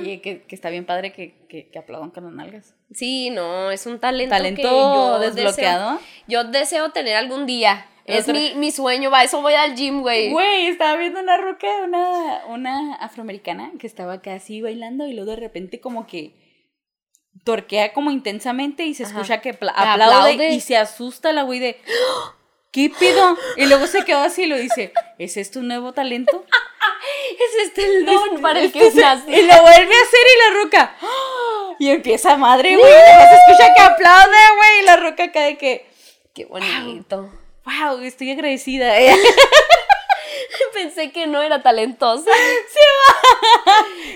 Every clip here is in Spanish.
Oye, que, que está bien padre que, que, que aplaudan con las nalgas. Sí, no, es un talento, Talento que yo desbloqueado. Deseo, yo deseo tener algún día. El Es otro- mi, mi sueño, va, eso voy al gym, güey. Güey, estaba viendo una ruca, una, una afroamericana que estaba casi bailando y luego de repente como que torquea como intensamente y se Ajá. escucha que apla- Que aplaude, aplaude. y se asusta la güey de ¿qué? Y luego se quedó así y lo dice, ¿es esto un nuevo talento? Es este el don para el Este que es el- nací. Y lo vuelve a hacer y la ruca ¡ah! y empieza madre, güey, se escucha que aplaude, güey, y la ruca acá de que Qué bonito. wow, estoy agradecida. Pensé que no era talentosa.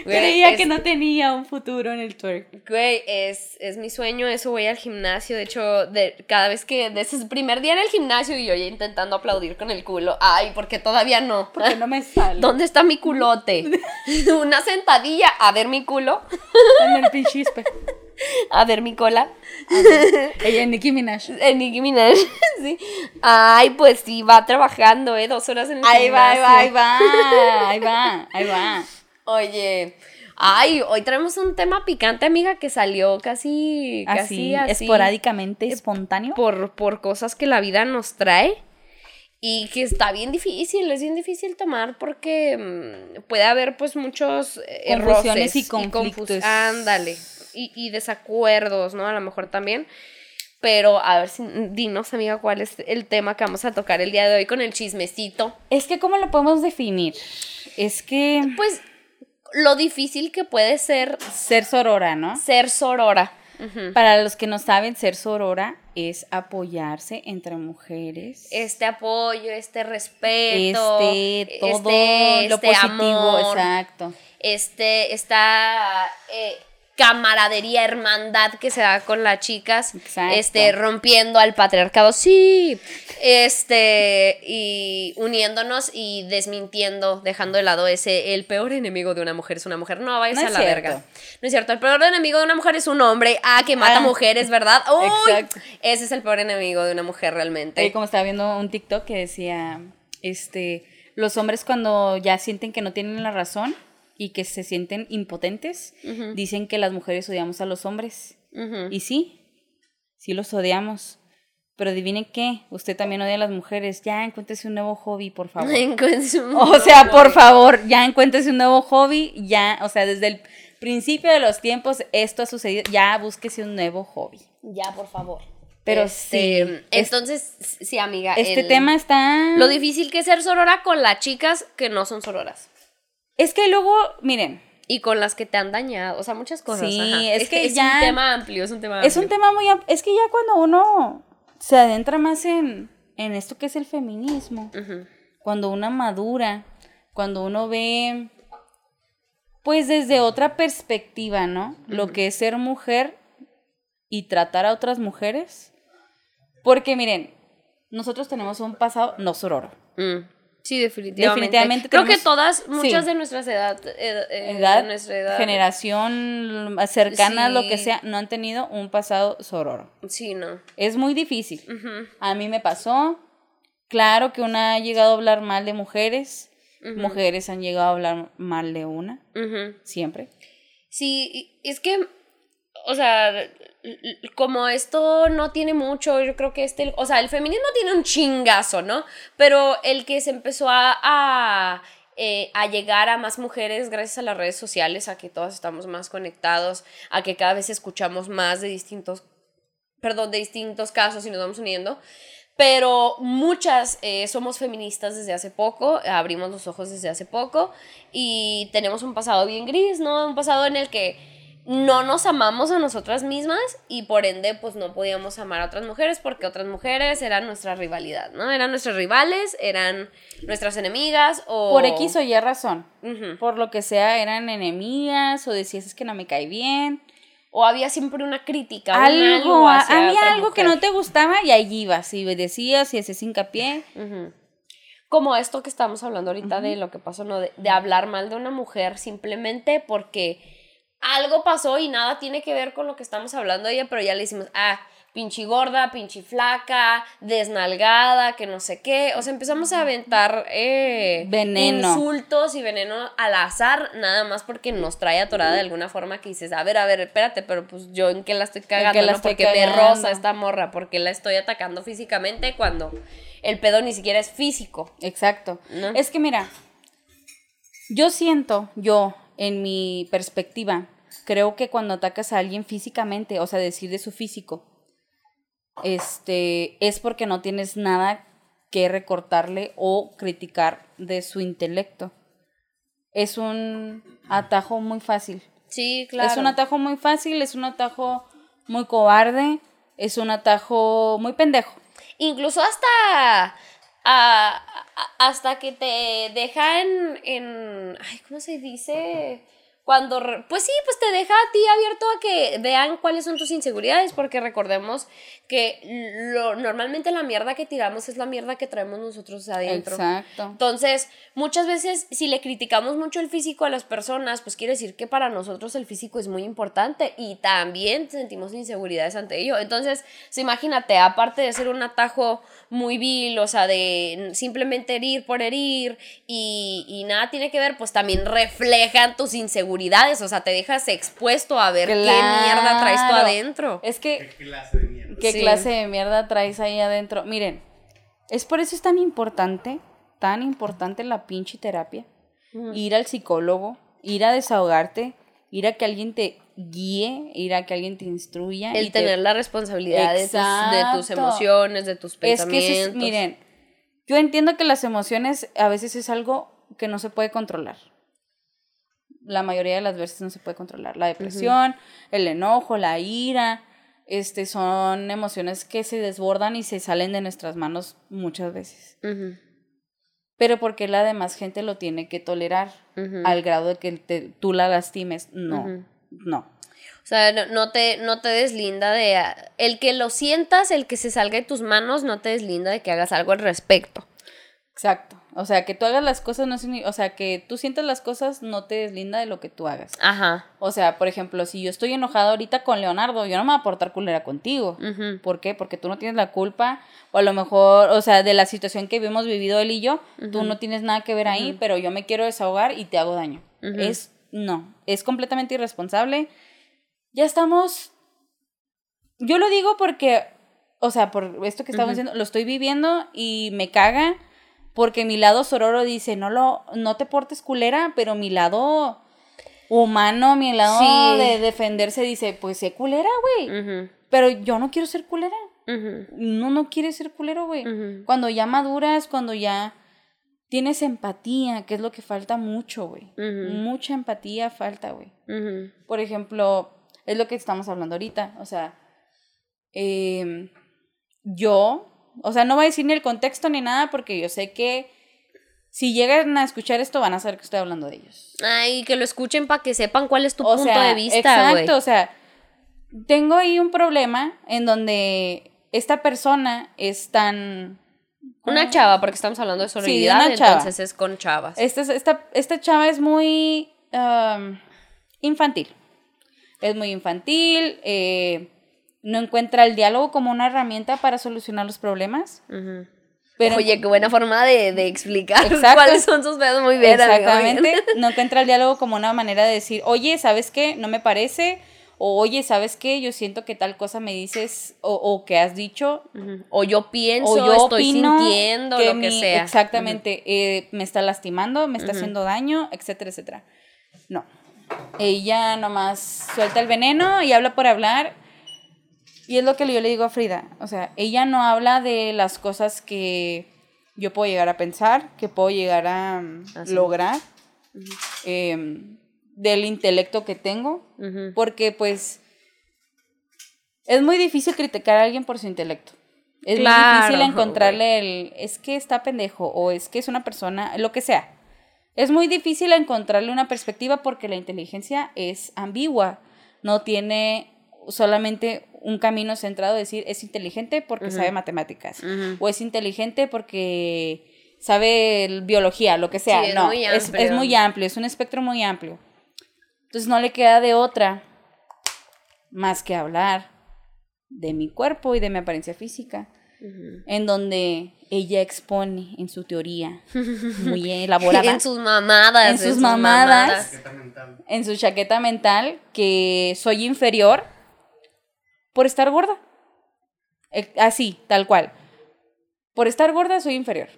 Güey, Creía es- que no tenía un futuro en el twerk. Güey, es, es mi sueño, eso voy al gimnasio. De hecho, de, cada vez que de ese primer día en el gimnasio y yo ya intentando aplaudir con el culo. Ay, porque todavía no. Porque no me sale. ¿Dónde está mi culote? Una sentadilla, a ver mi culo, En el pinchispe. a ver mi cola. Ella, Nicki Minaj. En Nicki Minaj, sí. Ay, pues sí, va trabajando, ¿eh? Dos horas en el Ahí va, ahí va, ahí va, ahí va, ahí va. Oye, ay, hoy traemos un tema picante, amiga, que salió casi, Así, casi, así. esporádicamente, espontáneo. por, por cosas que la vida nos trae y que está bien difícil, es bien difícil tomar porque mm, puede haber pues muchos eh, roces y conflictos. confus- ándale, y, y desacuerdos, ¿no? A lo mejor también. Pero a ver, si, dinos, amiga, cuál es el tema que vamos a tocar el día de hoy con el chismecito. Es que, ¿cómo lo podemos definir? Es que Pues lo difícil que puede ser ser sorora, ¿no? ser sorora. Para los que no saben, ser sorora es apoyarse entre mujeres. Este apoyo, este respeto, este, todo este- lo este positivo, amor, exacto. este, esta eh, camaradería, hermandad que se da con las chicas, Exacto. este, rompiendo al patriarcado, sí, este, y uniéndonos y desmintiendo, dejando de lado ese, el peor enemigo de una mujer es una mujer, no vayas No a la cierto. verga, no es cierto, el peor enemigo de una mujer es un hombre, ah, que mata Ah. mujeres, ¿verdad? Uy, Exacto. ese es el peor enemigo de una mujer realmente. Oye, como estaba viendo un TikTok que decía, este, los hombres cuando ya sienten que no tienen la razón y que se sienten impotentes, dicen que las mujeres odiamos a los hombres. Ujú. Y sí, sí los odiamos. Pero adivinen qué, usted también odia a las mujeres. Ya encuéntrese un nuevo hobby, por favor. Un O sea, nuevo por hobby. favor, ya encuéntrese un nuevo hobby. Ya, o sea, desde el principio de los tiempos esto ha sucedido. Ya búsquese un nuevo hobby. Ya, por favor. Pero Este, sí, Entonces, sí, amiga. Este el- tema está... Lo difícil que es ser sorora con las chicas que no son sororas. Es que luego, miren, Y con las que te han dañado. O sea, muchas cosas. Sí, ajá. es que es ya- un tema amplio, es un tema es un amplio. tema muy... am- Es que ya cuando uno se adentra más en, en esto que es el feminismo, cuando uno madura, cuando uno ve, pues desde otra perspectiva, ¿no? Lo que es ser mujer y tratar a otras mujeres. Porque miren, nosotros tenemos un pasado no sororo. Mm. Sí, definitivamente. Definitivamente Creo que todas, muchas sí. de nuestras edad, eh, eh, edad, de nuestra edad. generación cercana, lo que Sí. sea, no han tenido un pasado sororo. Sí, no. Es muy difícil. A mí me pasó. Claro que una ha llegado a hablar mal de mujeres. Mujeres han llegado a hablar mal de una. Siempre. Sí, es que, o sea, como esto no tiene mucho, yo creo que este, o sea, el feminismo tiene un chingazo, ¿no? Pero el que se empezó a, a, eh, a llegar a más mujeres gracias a las redes sociales, a que todas estamos más conectados, a que cada vez escuchamos más de distintos, perdón, de distintos casos y nos vamos uniendo. Pero muchas eh, somos feministas desde hace poco, abrimos los ojos desde hace poco y tenemos un pasado bien gris, ¿no? Un pasado en el que no nos amamos a nosotras mismas y por ende pues no podíamos amar a otras mujeres porque otras mujeres eran nuestra rivalidad, ¿no? Eran nuestras rivales, eran nuestras enemigas o... Por X o Y razón. Por lo que sea, eran enemigas o decías es que no me cae bien. O había siempre una crítica, Algo, hacia había algo que no te gustaba y allí ibas y decías y hacías hincapié. Ujú. Como esto que estamos hablando ahorita de lo que pasó, ¿no? De, de hablar mal de una mujer simplemente porque algo pasó y nada tiene que ver con lo que estamos hablando de ella, pero ya le decimos, ah, pinche gorda, pinche flaca, desnalgada, que no sé qué. O sea, empezamos a aventar eh, Veneno. insultos y veneno al azar, nada más porque nos trae atorada de alguna forma que dices, a ver, a ver, espérate, pero pues yo en qué la estoy cagando, qué la ¿no? estoy porque me rosa esta morra, porque la estoy atacando físicamente cuando el pedo ni siquiera es físico. Exacto. ¿No? Es que mira, yo siento, yo, en mi perspectiva, creo que cuando atacas a alguien físicamente, o sea, decir de su físico, este, es porque no tienes nada que recortarle o criticar de su intelecto. Es un atajo muy fácil. Sí, claro. Es un atajo muy fácil, es un atajo muy cobarde, es un atajo muy pendejo. Incluso hasta. A- hasta que te deja en. Ay, ¿cómo se dice? Cuando. Pues sí, pues te deja a ti abierto a que vean cuáles son tus inseguridades, porque recordemos que lo, normalmente la mierda que tiramos es la mierda que traemos nosotros adentro. Exacto. Entonces, muchas veces si le criticamos mucho el físico a las personas, pues quiere decir que para nosotros el físico es muy importante y también sentimos inseguridades ante ello. Entonces, sí, imagínate, aparte de ser un atajo muy vil, o sea, de simplemente herir por herir y, y nada tiene que ver, pues también reflejan tus inseguridades, o sea, te dejas expuesto a ver qué mierda traes tú adentro. Es que, ¿Qué clase de mierda? ¿Qué Sí. clase de mierda traes ahí adentro? Miren, es por eso es tan importante, tan importante la pinche terapia. Ir al psicólogo, ir a desahogarte, ir a que alguien te guíe, ir a que alguien te instruya. El y te- tener la responsabilidad de tus, de tus emociones, de tus Es que, pensamientos. es- miren, yo entiendo que las emociones a veces es algo que no se puede controlar. La mayoría de las veces no se puede controlar. La depresión, el enojo, la ira, este, son emociones que se desbordan y se salen de nuestras manos muchas veces. Pero porque la demás gente lo tiene que tolerar al grado de que te- tú la lastimes. No, no. O sea, no, no te, no te deslinda de... ah, El que lo sientas, el que se salga de tus manos, no te deslinda de que hagas algo al respecto. Exacto. O sea, que tú hagas las cosas no signi- o sea, que tú sientas las cosas no te deslinda de lo que tú hagas. Ajá. O sea, por ejemplo, si yo estoy enojada ahorita con Leonardo, yo no me voy a portar culera contigo. ¿Por qué? Porque tú no tienes la culpa, o a lo mejor, o sea, de la situación que hemos vivido él y yo, tú no tienes nada que ver ahí, pero yo me quiero desahogar y te hago daño. Es, no, es completamente irresponsable. Ya estamos, yo lo digo porque, o sea, por esto que estamos diciendo, lo estoy viviendo y me caga porque mi lado sororo dice, no lo, no te portes culera, pero mi lado humano, mi lado Sí. de defenderse dice, pues sé culera, güey. Pero yo no quiero ser culera. No, no quieres ser culero, güey. Cuando ya maduras, cuando ya tienes empatía, que es lo que falta mucho, güey. Mucha empatía falta, güey. Por ejemplo, es lo que estamos hablando ahorita. O sea, em, yo, o sea, no voy a decir ni el contexto ni nada porque yo sé que si llegan a escuchar esto van a saber que estoy hablando de ellos. Ay, que lo escuchen para que sepan cuál es tu o punto sea, de vista, exacto, o sea, tengo ahí un problema en donde esta persona es tan Una chava, porque estamos hablando de Sí, chava. entonces es con chavas. Esta, esta, esta chava es muy um, infantil. Es muy infantil. eh, no encuentra el diálogo como una herramienta para solucionar los problemas. Pero Oye, qué buena forma de, de explicar Exacto. cuáles son sus pedos muy bien. amigo, exactamente. bien. No encuentra el diálogo como una manera de decir, oye, ¿sabes qué? No me parece. O oye, ¿sabes qué? Yo siento que tal cosa me dices o, o que has dicho Ujú. O yo pienso, o yo estoy sintiendo, lo que mi- sea. Exactamente, eh, me está lastimando, me está haciendo daño, etcétera, etcétera. No. Ella nomás suelta el veneno y habla por hablar. Y es lo que yo le digo a Frida. O sea, ella no habla de las cosas que yo puedo llegar a pensar, que puedo llegar a mm, Así. lograr, em, del intelecto que tengo, porque pues es muy difícil criticar a alguien por su intelecto. Es Claro, muy difícil encontrarle el es que está pendejo o es que es una persona, lo que sea. Es muy difícil encontrarle una perspectiva porque la inteligencia es ambigua. No tiene solamente un camino centrado de decir es inteligente porque sabe matemáticas o es inteligente porque sabe biología, lo que sea. Sí, es no, muy es, es muy amplio, es un espectro muy amplio. Entonces no le queda de otra más que hablar, de mi cuerpo y de mi apariencia física, en donde ella expone en su teoría muy elaborada. en sus mamadas. En sus mamadas. En su chaqueta mental que soy inferior por estar gorda. Eh, Así, tal cual. Por estar gorda soy inferior.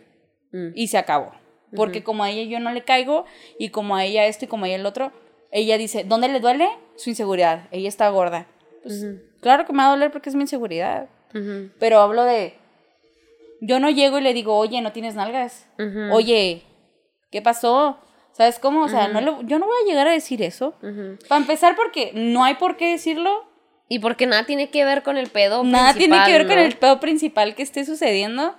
Mm. Y se acabó. Porque como a ella yo no le caigo y como a ella esto y como a ella el otro, ella dice, ¿dónde le duele? Su inseguridad. Ella está gorda. Pues, Claro que me va a doler porque es mi inseguridad. Pero hablo de, yo no llego y le digo, oye, no tienes nalgas. Oye, ¿qué pasó? ¿Sabes cómo? O sea, no le- yo no voy a llegar a decir eso. Para empezar, porque no hay por qué decirlo. Y porque nada tiene que ver con el pedo. Nada tiene que ver principal, con el pedo principal que esté sucediendo.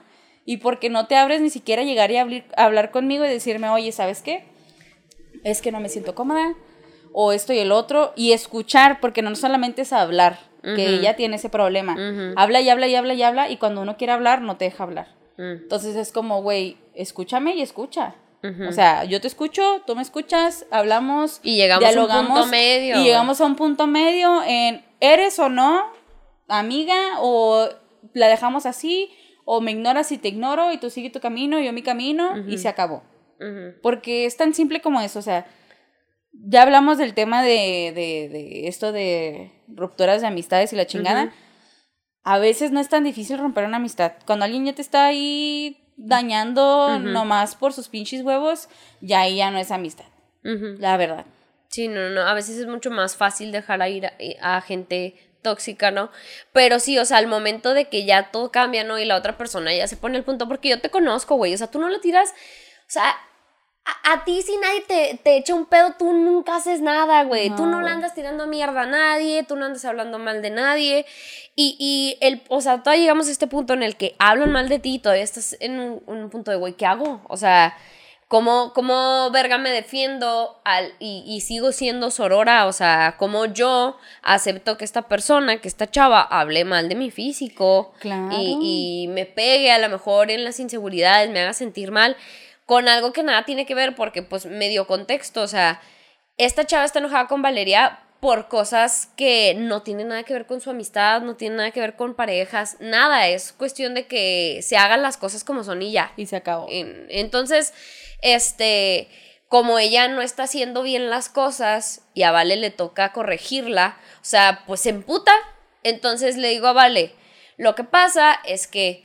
Y porque no te abres ni siquiera a llegar y a hablar conmigo y decirme, oye, ¿sabes qué? Es que no me siento cómoda. O esto y el otro. Y escuchar, porque no solamente es hablar, que ella tiene ese problema. Habla y habla y habla y habla. Y cuando uno quiere hablar, no te deja hablar. Mm, Entonces es como, güey, escúchame y escucha. O sea, yo te escucho, tú me escuchas, hablamos. Y llegamos a un dialogamos, punto medio. Y llegamos a un punto medio en, ¿eres o no amiga? ¿O la dejamos así? ¿O me ignoras y te ignoro y tú sigue tu camino y yo mi camino? Y se acabó. Porque es tan simple como eso, o sea, ya hablamos del tema de, de, de esto de rupturas de amistades y la chingada. A veces no es tan difícil romper una amistad. Cuando alguien ya te está ahí dañando Ujú. nomás por sus pinches huevos, ya ahí ya no es amistad, la verdad. Sí, no, no, a veces es mucho más fácil dejar a ir a, a gente tóxica, ¿no? Pero sí, o sea, al momento de que ya todo cambia, ¿no? Y la otra persona ya se pone el punto, porque yo te conozco, güey, o sea, tú no lo tiras, o sea, a, a ti si nadie te, te echa un pedo, tú nunca haces nada, güey, tú No, le andas tirando mierda a nadie, tú no andas hablando mal de nadie, y, y el, o sea, todavía llegamos a este punto en el que hablan mal de ti, todavía estás en un, un punto de, güey, ¿qué hago? O sea... ¿Cómo, cómo verga me defiendo al, y, y sigo siendo sorora? O sea, ¿cómo yo acepto que esta persona, que esta chava, hable mal de mi físico Claro. y, y me pegue a lo mejor en las inseguridades, me haga sentir mal con algo que nada tiene que ver porque pues me dio contexto, o sea, esta chava está enojada con Valeria por cosas que no tienen nada que ver con su amistad, no tienen nada que ver con parejas, nada, es cuestión de que se hagan las cosas como son y ya. Y se acabó. En- Entonces, este, como ella no está haciendo bien las cosas y a Vale le toca corregirla, o sea, pues se emputa. Entonces le digo a Vale, lo que pasa es que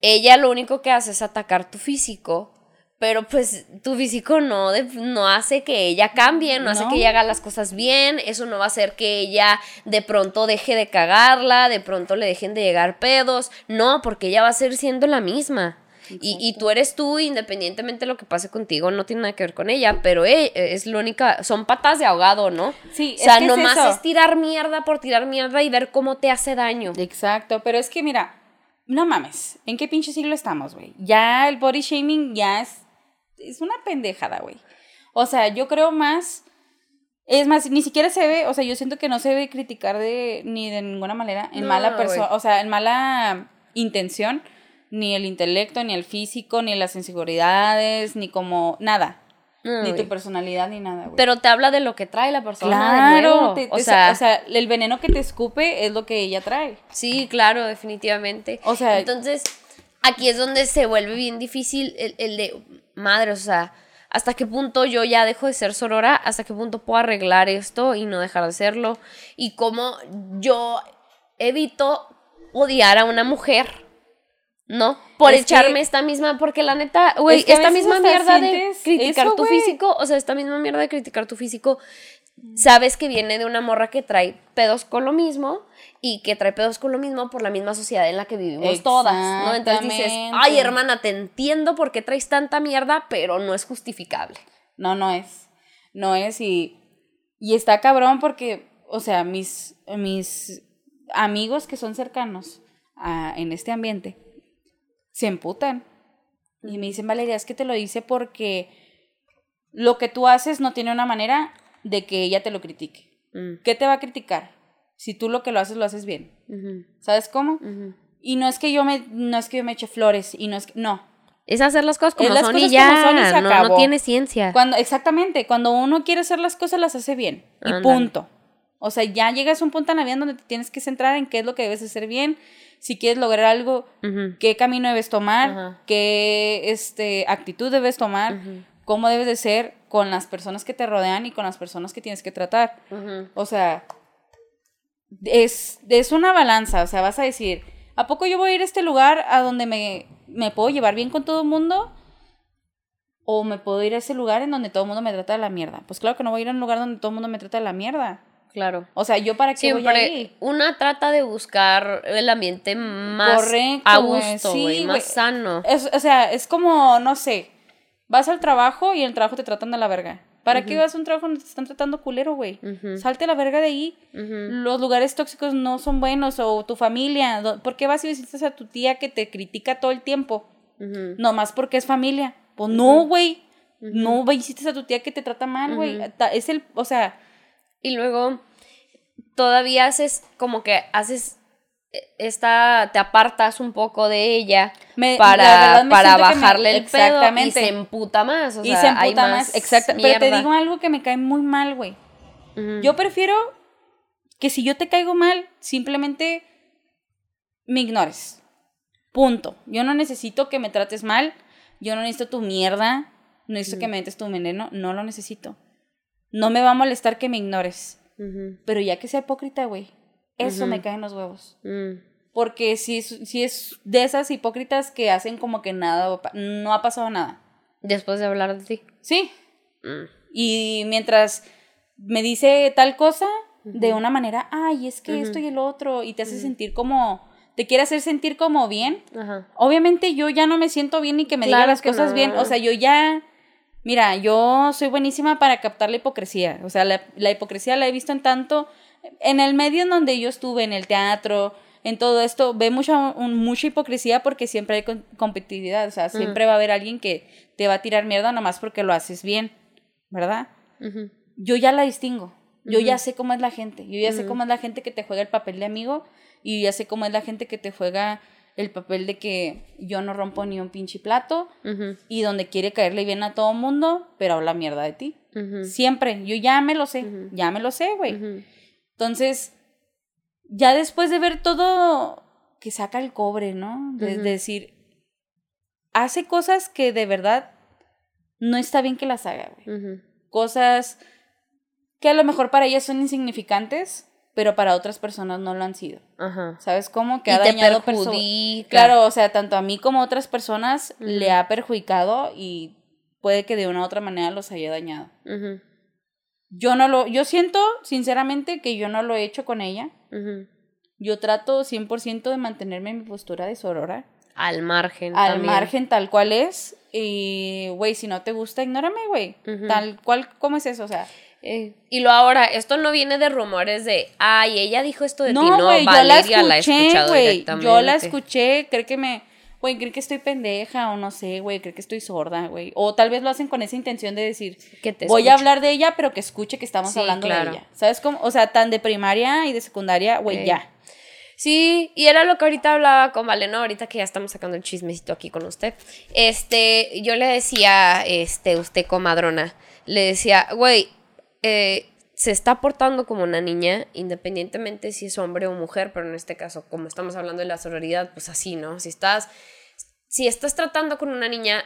ella lo único que hace es atacar tu físico, pero pues tu físico no, no hace que ella cambie, no, hace que ella haga las cosas bien, eso no va a hacer que ella de pronto deje de cagarla, de pronto le dejen de llegar pedos, no, porque ella va a seguir siendo la misma. Y, y tú eres tú, independientemente de lo que pase contigo, no tiene nada que ver con ella, pero eh, es la única, son patas de ahogado, ¿no? Sí, o sea, es que es nomás eso. es tirar mierda por tirar mierda y ver cómo te hace daño. Exacto, pero es que mira, no mames, ¿en qué pinche siglo estamos, güey? Ya el body shaming ya es, es una pendejada, güey. O sea, yo creo más, es más, ni siquiera se ve, o sea, yo siento que no se debe criticar de, ni de ninguna manera, en No, mala persona, o sea, en mala intención, ni el intelecto, ni el físico, ni las inseguridades, ni como, nada, No, ni tu personalidad, ni nada, güey. Pero te habla de lo que trae la persona. de Claro, nuevo. te- o, sea, o sea, el veneno que te escupe es lo que ella trae. sí, claro, definitivamente. O sea- entonces aquí es donde se vuelve bien difícil el, el de madre, o sea, hasta qué punto yo ya dejo de ser sorora, hasta qué punto puedo arreglar esto y no dejar de hacerlo, y cómo yo evito odiar a una mujer. ¿No? Por Es que- echarme esta misma, porque la neta, güey, Es que a esta misma mierda de criticar eso, tu físico, o sea, esta misma mierda de criticar tu físico, sabes que viene de una morra que trae pedos con lo mismo y que trae pedos con lo mismo por la misma sociedad en la que vivimos todas, ¿no? Entonces dices, ay hermana, te entiendo por qué traes tanta mierda, pero no es justificable. No, no es. No es y, y está cabrón porque, o sea, mis, mis amigos que son cercanos a- en este ambiente se emputan. Y me dicen, Valeria, es que te lo dice porque lo que tú haces no tiene una manera de que ella te lo critique. Mm, ¿Qué te va a criticar? Si tú lo que lo haces, lo haces bien. ujú, ¿Sabes cómo? ujú. Y no es que yo me, no es que yo me eche flores, y no es que, no. Es hacer las cosas como Es las son y cosas ya, como son y se no, no acabó. tiene ciencia. Cuando, exactamente, cuando uno quiere hacer las cosas, las hace bien. Y Ándale. punto. O sea, ya llegas a un punto en la vida donde te tienes que centrar en qué es lo que debes hacer bien, si quieres lograr algo, Ujú. qué camino debes tomar, qué este, actitud debes tomar, cómo debes de ser con las personas que te rodean y con las personas que tienes que tratar. O sea, es, es una balanza. O sea, vas a decir, ¿a poco yo voy a ir a este lugar a donde me, me puedo llevar bien con todo el mundo? ¿O me puedo ir a ese lugar en donde todo el mundo me trata de la mierda? Pues claro que no voy a ir a un lugar donde todo el mundo me trata de la mierda. Claro. O sea, ¿yo para qué voy a Siempre ir? una trata de buscar el ambiente más Correcto, a güey. gusto, Sí, más sano. Es- o sea, es como, no sé, vas al trabajo y en el trabajo te tratan de la verga. ¿Para qué vas a un trabajo donde te están tratando culero, güey? Salte a la verga de ahí. Los lugares tóxicos no son buenos o tu familia. ¿Por qué vas y visitas a tu tía que te critica todo el tiempo? Nomás porque es familia. Pues no, güey. No visites a tu tía que te trata mal, güey. Es el, o sea, Y luego todavía haces como que haces esta te apartas un poco de ella Me- para, para me- bajarle el pedo y exactamente. se emputa más, o y sea, se hay emputa más más. Exacto. Pero te digo algo que me cae muy mal, güey. Yo prefiero que si yo te caigo mal, simplemente me ignores. Punto. Yo no necesito que me trates mal. Yo no necesito tu mierda. No necesito que me metes tu veneno. No lo necesito. No me va a molestar que me ignores. Pero ya que sea hipócrita, güey. Eso me cae en los huevos. Mm. Porque si es, si es de esas hipócritas que hacen como que nada, no ha pasado nada. Después de hablar de ti. Sí, Mm. Y mientras me dice tal cosa, de una manera, ay, es que esto y el otro, y te hace sentir como, te quiere hacer sentir como bien. Obviamente yo ya no me siento bien ni que me diga Claro las que cosas no. bien. O sea, yo ya, mira, yo soy buenísima para captar la hipocresía. O sea, la, la hipocresía la he visto en tanto, en el medio en donde yo estuve, en el teatro, en todo esto, ve mucha, un- mucha hipocresía porque siempre hay competitividad. O sea, siempre va a haber alguien que te va a tirar mierda nomás porque lo haces bien, ¿verdad? Ujú. yo ya la distingo. Yo ya sé cómo es la gente. Yo ya sé cómo es la gente que te juega el papel de amigo y yo ya sé cómo es la gente que te juega el papel de que yo no rompo ni un pinche plato y donde quiere caerle bien a todo mundo, pero habla mierda de ti. Siempre. Yo ya me lo sé. Ya me lo sé, güey. Entonces, ya después de ver todo que saca el cobre, ¿no? De decir, hace cosas que de verdad no está bien que las haga, güey cosas que a lo mejor para ellas son insignificantes, pero para otras personas no lo han sido. Ajá. ¿Sabes cómo? Que Y ha dañado perso- perjudica. Claro, o sea, tanto a mí como a otras personas le ha perjudicado y puede que de una u otra manera los haya dañado. Ujú. Yo no lo, yo siento sinceramente que yo no lo he hecho con ella. Yo trato 100% de mantenerme en mi postura de sorora, Al margen. al también. margen tal cual es. Y, güey, si no te gusta, ignórame, güey. Tal cual, ¿cómo es eso? O sea, Eh, y lo ahora, esto no viene de rumores de, ay, ella dijo esto de ti. No, No, güey, yo la Valeria la, he escuché, escuchado directamente. Yo la escuché, cree que me. Güey, cree que estoy pendeja o no sé, güey, cree que estoy sorda, güey. O tal vez lo hacen con esa intención de decir, Que te voy a hablar de ella, pero que escuche que estamos Sí, hablando claro. de ella. ¿Sabes cómo? O sea, tan de primaria y de secundaria, güey, ya. Sí, y era lo que ahorita hablaba con Valeno, ahorita que ya estamos sacando el chismecito aquí con usted. Este, yo le decía, este, usted comadrona, le decía, güey, eh, se está portando como una niña, independientemente si es hombre o mujer, pero en este caso, como estamos hablando de la sororidad, pues así, ¿no? Si estás, si estás tratando con una niña,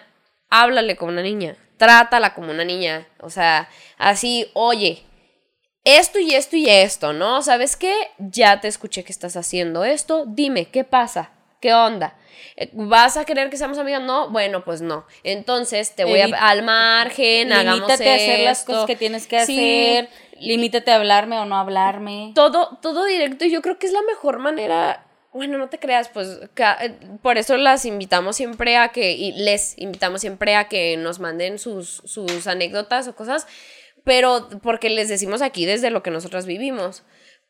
háblale como una niña, trátala como una niña, o sea, así, oye, esto y esto y esto, ¿no? ¿Sabes qué? Ya te escuché que estás haciendo esto, dime, ¿qué pasa? ¿Qué onda? Eh, ¿Vas a querer que seamos amigas? No, bueno, pues no. Entonces te voy a al margen, hagamos a hacer las cosas que tienes que Sí, hacer. Limítate a hablarme o no hablarme. todo, todo directo. Y yo creo que es la mejor manera. Bueno, no te creas, pues eh, por eso las invitamos siempre a que, y les invitamos siempre a que nos manden sus, sus anécdotas o cosas, pero porque les decimos aquí desde lo que nosotras vivimos.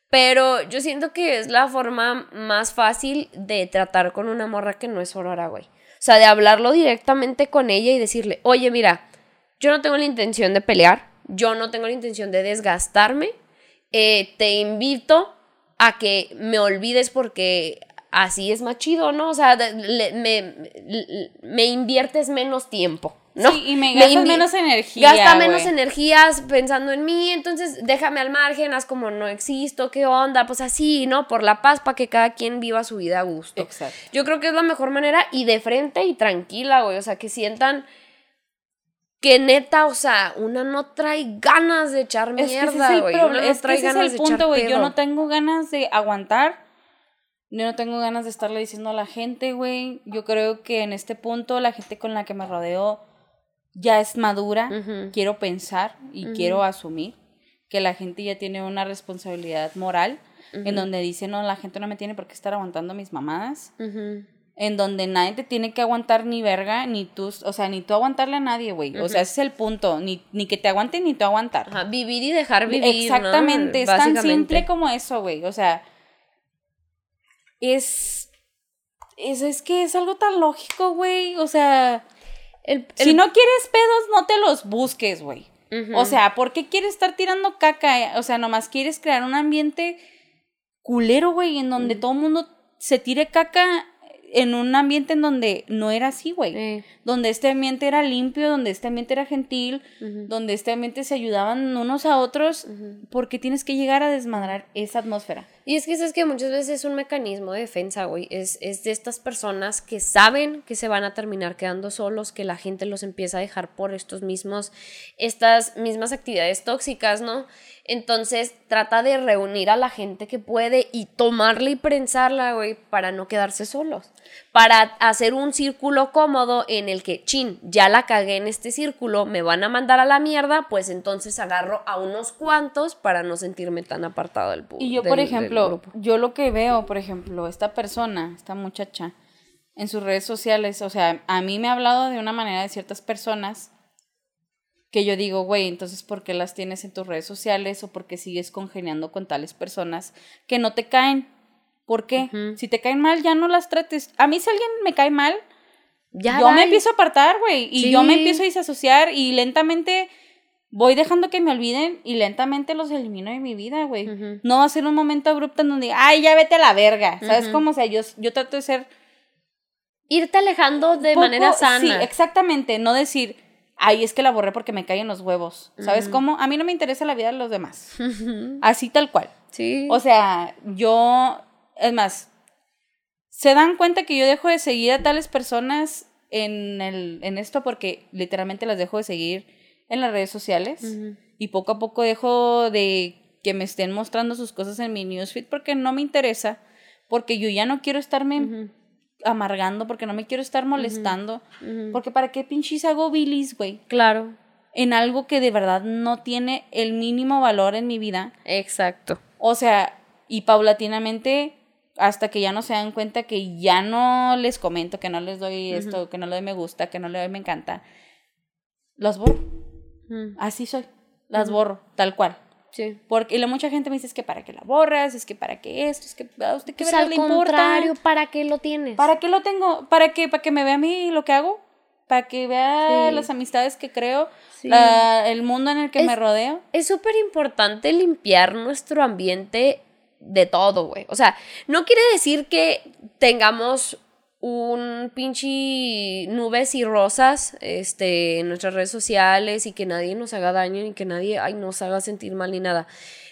Pero yo siento que es la forma más fácil de tratar con una morra que no es Aurora, güey. O sea, de hablarlo directamente con ella y decirle, oye, mira, yo no tengo la intención de pelear, yo no tengo la intención de desgastarme, eh, te invito a que me olvides porque así es más chido, ¿no? O sea, le- me, me inviertes menos tiempo, ¿no? Sí, y me gastas menos energía. Gasta menos güey. energías pensando en mí, entonces déjame al margen, haz como no existo, qué onda, pues así, ¿no? Por la paz, para que cada quien viva su vida a gusto. Exacto. Yo creo que es la mejor manera y de frente y tranquila, güey. O sea, que sientan que neta, o sea, una no trae ganas de echar Es que ese es mierda, el güey. no es que ese es el punto, güey. Yo no tengo ganas de aguantar. Yo no tengo ganas de estarle diciendo a la gente, güey. Yo creo que en este punto la gente con la que me rodeo ya es madura. Quiero pensar y quiero asumir que la gente ya tiene una responsabilidad moral en donde dice, no, la gente no me tiene por qué estar aguantando mis mamadas. En donde nadie te tiene que aguantar ni verga, ni tú, o sea, ni tú aguantarle a nadie, güey. O sea, ese es el punto. Ni, ni que te aguante ni tú aguantar. Ajá, vivir y dejar vivir. ¿no? Exactamente, es tan simple como eso, güey. O sea, es, es, es que es algo tan lógico, güey. O sea, El- si no quieres pedos, no te los busques, güey. O sea, ¿por qué quieres estar tirando caca? O sea, nomás quieres crear un ambiente culero, güey, en donde todo el mundo se tire caca en un ambiente en donde no era así, güey. Eh, Donde este ambiente era limpio, donde este ambiente era gentil, donde este ambiente se ayudaban unos a otros, porque tienes que llegar a desmadrar esa atmósfera. Y es que es que muchas veces es un mecanismo de defensa, güey. Es, es de estas personas que saben que se van a terminar quedando solos, que la gente los empieza a dejar por estos mismos, estas mismas actividades tóxicas, ¿no? Entonces trata de reunir a la gente que puede y tomarla y prensarla, güey, para no quedarse solos. Para hacer un círculo cómodo en el que, chin, ya la cagué en este círculo, me van a mandar a la mierda, pues entonces agarro a unos cuantos para no sentirme tan apartado del público. Y yo, por ejemplo, yo lo que veo, por ejemplo, esta persona, esta muchacha, en sus redes sociales, o sea, a mí me ha hablado de una manera de ciertas personas que yo digo, güey, entonces, ¿por qué las tienes en tus redes sociales o por qué sigues congeniando con tales personas que no te caen? ¿Por qué? Si te caen mal, ya no las trates. A mí si alguien me cae mal, ya yo me empiezo a apartar, güey, y yo me empiezo a disasociar y lentamente voy dejando que me olviden y lentamente los elimino de mi vida, güey. No va a ser un momento abrupto en donde, ay, ya vete a la verga, ¿sabes cómo? O sea, yo, yo trato de ser irte alejando de poco- manera sana. Sí, exactamente, no decir, ay, es que la borré porque me caen los huevos, ¿sabes cómo? A mí no me interesa la vida de los demás, así tal cual. Sí. O sea, yo, es más, se dan cuenta que yo dejo de seguir a tales personas en, el, en esto porque literalmente las dejo de seguir en las redes sociales y poco a poco dejo de que me estén mostrando sus cosas en mi newsfeed porque no me interesa, porque yo ya no quiero estarme. Amargando, porque no me quiero estar molestando, porque para qué pinches hago bilis, güey, Claro. en algo que de verdad no tiene el mínimo valor en mi vida. Exacto. O sea, y paulatinamente, hasta que ya no se dan cuenta que ya no les comento, que no les doy esto, que no le doy me gusta, que no le doy me encanta, los borro. Así soy. Las borro, tal cual. Sí. Porque y la mucha gente me dice, es que para qué la borras, es que para qué esto, es que a usted qué Pues al le importa. contrario, ¿para qué lo tienes? ¿Para qué lo tengo? ¿Para qué? ¿Para que me vea a mí lo que hago? ¿Para que vea Sí. las amistades que creo? Sí. la- el mundo en el que Es- me rodeo. es súper importante limpiar nuestro ambiente de todo, güey. O sea, no quiere decir que tengamos un pinche nubes y rosas este, en nuestras redes sociales y que nadie nos haga daño ni que nadie ay, nos haga sentir mal ni nada.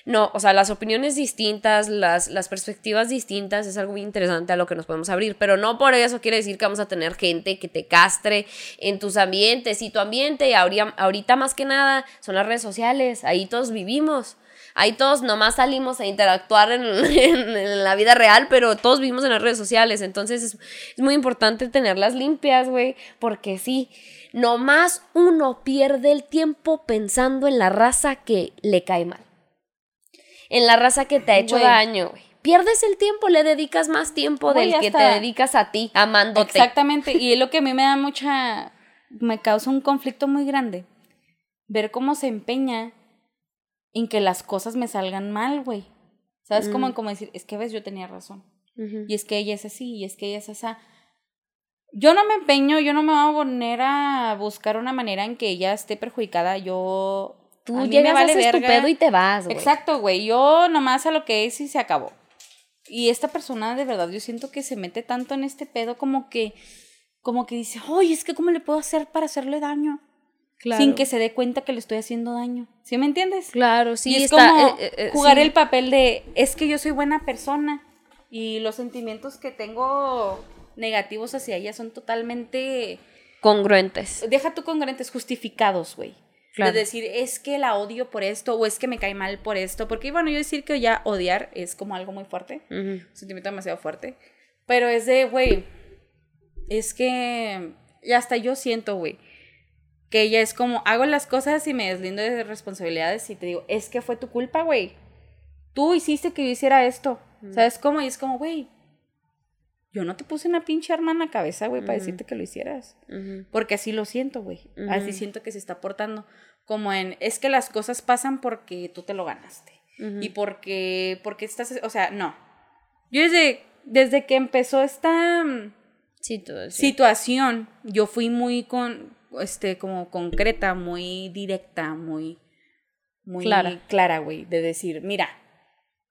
No, o sea, las opiniones distintas, las, las perspectivas distintas es algo muy interesante a lo que nos podemos abrir, pero no por eso quiere decir que vamos a tener gente que te castre en tus ambientes y tu ambiente, ahorita, ahorita más que nada, son las redes sociales, ahí todos vivimos. Ahí todos nomás salimos a interactuar en, en- en la vida real, pero todos vivimos en las redes sociales. Entonces es, es muy importante tenerlas limpias, güey. Porque sí, nomás uno pierde el tiempo pensando en la raza que le cae mal. En la raza que te ha hecho daño, güey. Pierdes el tiempo, le dedicas más tiempo del que te dedicas a ti, amándote. Exactamente. Y es lo que a mí me da mucha. Me causa un conflicto muy grande. Ver cómo se empeña en que las cosas me salgan mal, güey. ¿Sabes? Mm. como decir, es que ves, yo tenía razón. Y es que ella es así, y es que ella es esa. Yo no me empeño, yo no me voy a poner a buscar una manera en que ella esté perjudicada. Yo. Tú a llegas, vale haces tu pedo y te vas, güey. Exacto, güey. Yo nomás a lo que es y se acabó. Y esta persona de verdad yo siento que se mete tanto en este pedo como que como que dice, "Oye, es que cómo le puedo hacer para hacerle daño?" Claro. Sin que se dé cuenta que le estoy haciendo daño. ¿Sí me entiendes? Claro, sí, y es está, como eh, eh, eh, jugar sí. el papel de es que yo soy buena persona y los sentimientos que tengo negativos hacia ella son totalmente congruentes. deja tú congruentes justificados, güey. Claro. De decir, es que la odio por esto o es que me cae mal por esto. Porque, bueno, yo decir que ya odiar es como algo muy fuerte, un sentimiento demasiado fuerte. Pero es de, güey, es que. Hasta yo siento, güey, que ella es como, hago las cosas y me deslindo de responsabilidades y te digo, es que fue tu culpa, güey. Tú hiciste que yo hiciera esto. ¿Sabes cómo? Y es como, güey, yo no te puse una pinche arma en la cabeza, güey, para decirte que lo hicieras. Porque así lo siento, güey. Así siento que se está portando. Como en, es que las cosas pasan porque tú te lo ganaste. Y porque, porque estás, o sea, no. Yo desde, desde que empezó esta mm, situación, yo fui muy con, este, como concreta, muy directa, muy, muy Clara. clara, güey. De decir, mira,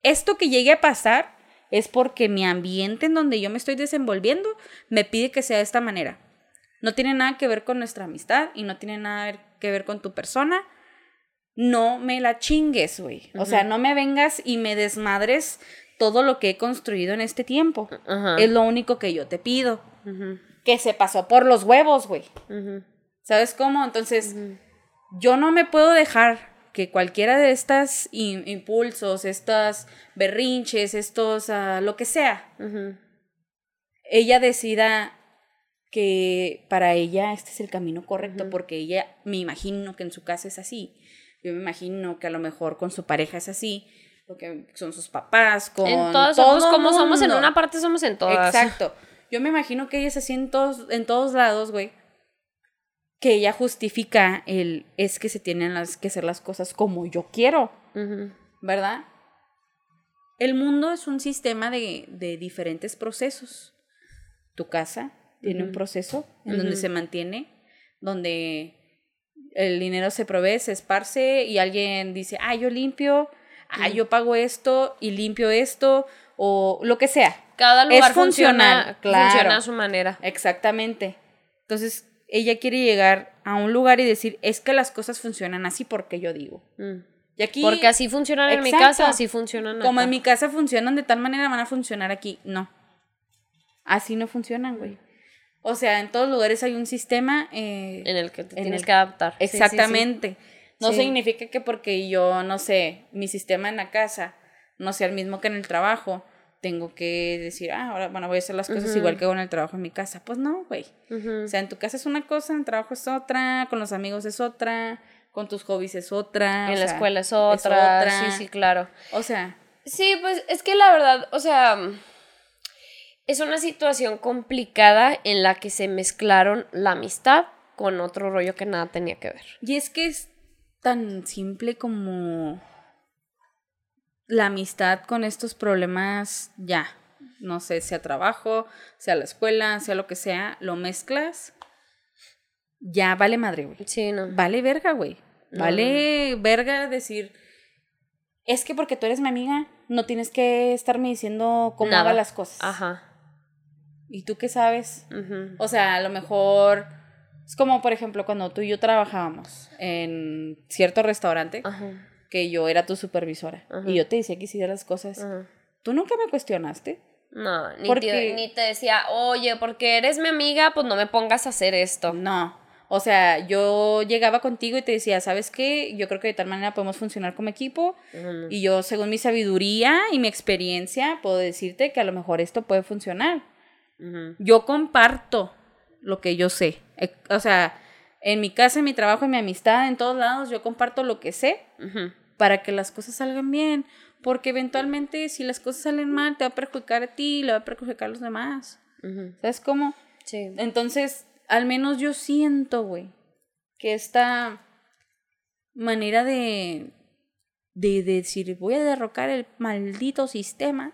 esto que llegue a pasar es porque mi ambiente en donde yo me estoy desenvolviendo me pide que sea de esta manera. No tiene nada que ver con nuestra amistad y no tiene nada que ver con tu persona. No me la chingues, güey. O sea, no me vengas y me desmadres todo lo que he construido en este tiempo. Es lo único que yo te pido. Que se pasó por los huevos, güey. ¿Sabes cómo? Entonces, yo no me puedo dejar que cualquiera de estas im- impulsos, estas berrinches, estos, ah, lo que sea, ella decida que para ella este es el camino correcto, porque ella, me imagino que en su casa es así. Yo me imagino que a lo mejor con su pareja es así, porque son sus papás, con En todas, todo pues, como somos en una parte, somos en todas. Exacto. Yo me imagino que ella es así en todos, en todos lados, güey. Que ella justifica el es que se tienen las, que hacer las cosas como yo quiero. ¿verdad? El mundo es un sistema de, de diferentes procesos. Tu casa tiene un proceso en donde se mantiene, donde el dinero se provee, se esparce y alguien dice, ah, yo limpio, ah, yo pago esto y limpio esto, o lo que sea. Cada Es lugar funcional, funciona, claro. funciona a su manera. Exactamente. Entonces, ella quiere llegar a un lugar y decir, es que las cosas funcionan así porque yo digo. Mm. Y aquí, Porque así funcionan en mi casa, así funcionan como acá. en mi casa funcionan de tal manera, van a funcionar aquí. No. Así no funcionan, güey. O sea, en todos lugares hay un sistema. eh, En el que te en tienes el- que adaptar. Sí, sí, sí. Exactamente. No significa que porque yo, no sé, mi sistema en la casa no sea el mismo que en el trabajo, tengo que decir, ah, ahora, bueno, voy a hacer las cosas igual que hago en el trabajo en mi casa. Pues no, güey. O sea, en tu casa es una cosa, en el trabajo es otra, con los amigos es otra, con tus hobbies es otra. En la sea, escuela es otra. otra. Sí, sí, claro. O sea, Sí, pues es que la verdad, o sea, es una situación complicada en la que se mezclaron la amistad con otro rollo que nada tenía que ver. y es que es tan simple como la amistad con estos problemas ya. No sé, sea trabajo, sea la escuela, sea lo que sea, lo mezclas, ya vale madre, güey. Sí, no. Vale verga, güey. No, Vale verga decir, es que porque tú eres mi amiga, no tienes que estarme diciendo cómo haga las cosas. Ajá. ¿Y tú qué sabes? O sea, a lo mejor es como, por ejemplo, cuando tú y yo trabajábamos en cierto restaurante, Ajá. Que yo era tu supervisora Ajá. y yo te decía que hicieras las cosas. Ajá. ¿Tú nunca me cuestionaste? No, ni, Porque- te, ni te decía, oye, porque eres mi amiga, pues no me pongas a hacer esto. No. O sea, yo llegaba contigo y te decía, ¿sabes qué? Yo creo que de tal manera podemos funcionar como equipo. Y yo, según mi sabiduría y mi experiencia, puedo decirte que a lo mejor esto puede funcionar. Yo comparto lo que yo sé. Eh, O sea, en mi casa, en mi trabajo, en mi amistad, en todos lados, yo comparto lo que sé Ujú. Para que las cosas salgan bien. Porque eventualmente, si las cosas salen mal, te va a perjudicar a ti, le va a perjudicar a los demás. ¿Sabes cómo? Sí. Entonces, al menos yo siento, güey, que esta manera de, de, de decir, voy a derrocar el maldito sistema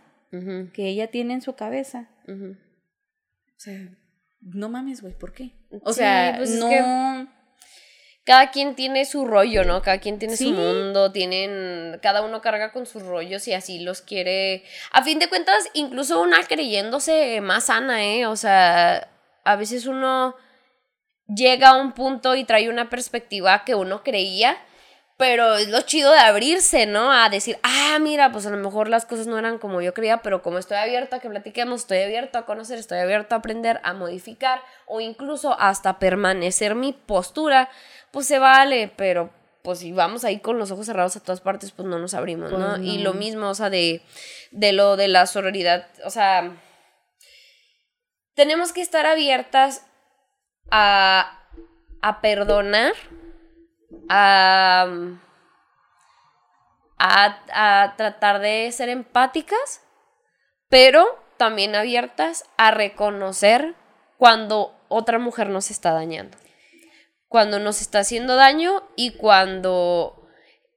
que ella tiene en su cabeza. O sea, no mames, güey, ¿por qué? O Sí, sea, pues es no... que- cada quien tiene su rollo, ¿no? Cada quien tiene Sí. su mundo, tienen, cada uno carga con sus rollos y así los quiere. A fin de cuentas, incluso una creyéndose más sana, ¿eh? O sea, a veces uno llega a un punto y trae una perspectiva que uno creía, pero es lo chido de abrirse, ¿no? A decir, ah, mira, pues a lo mejor las cosas no eran como yo creía, pero como estoy abierta a que platiquemos, estoy abierto a conocer, estoy abierto a aprender, a modificar o incluso hasta permanecer mi postura, pues se vale, pero pues si vamos ahí con los ojos cerrados a todas partes, pues no nos abrimos, ¿no? Pues Y lo mismo, o sea, de, de lo de la sororidad, o sea, tenemos que estar abiertas a, a perdonar, a, a, a tratar de ser empáticas, pero también abiertas a reconocer cuando otra mujer nos está dañando, cuando nos está haciendo daño y cuando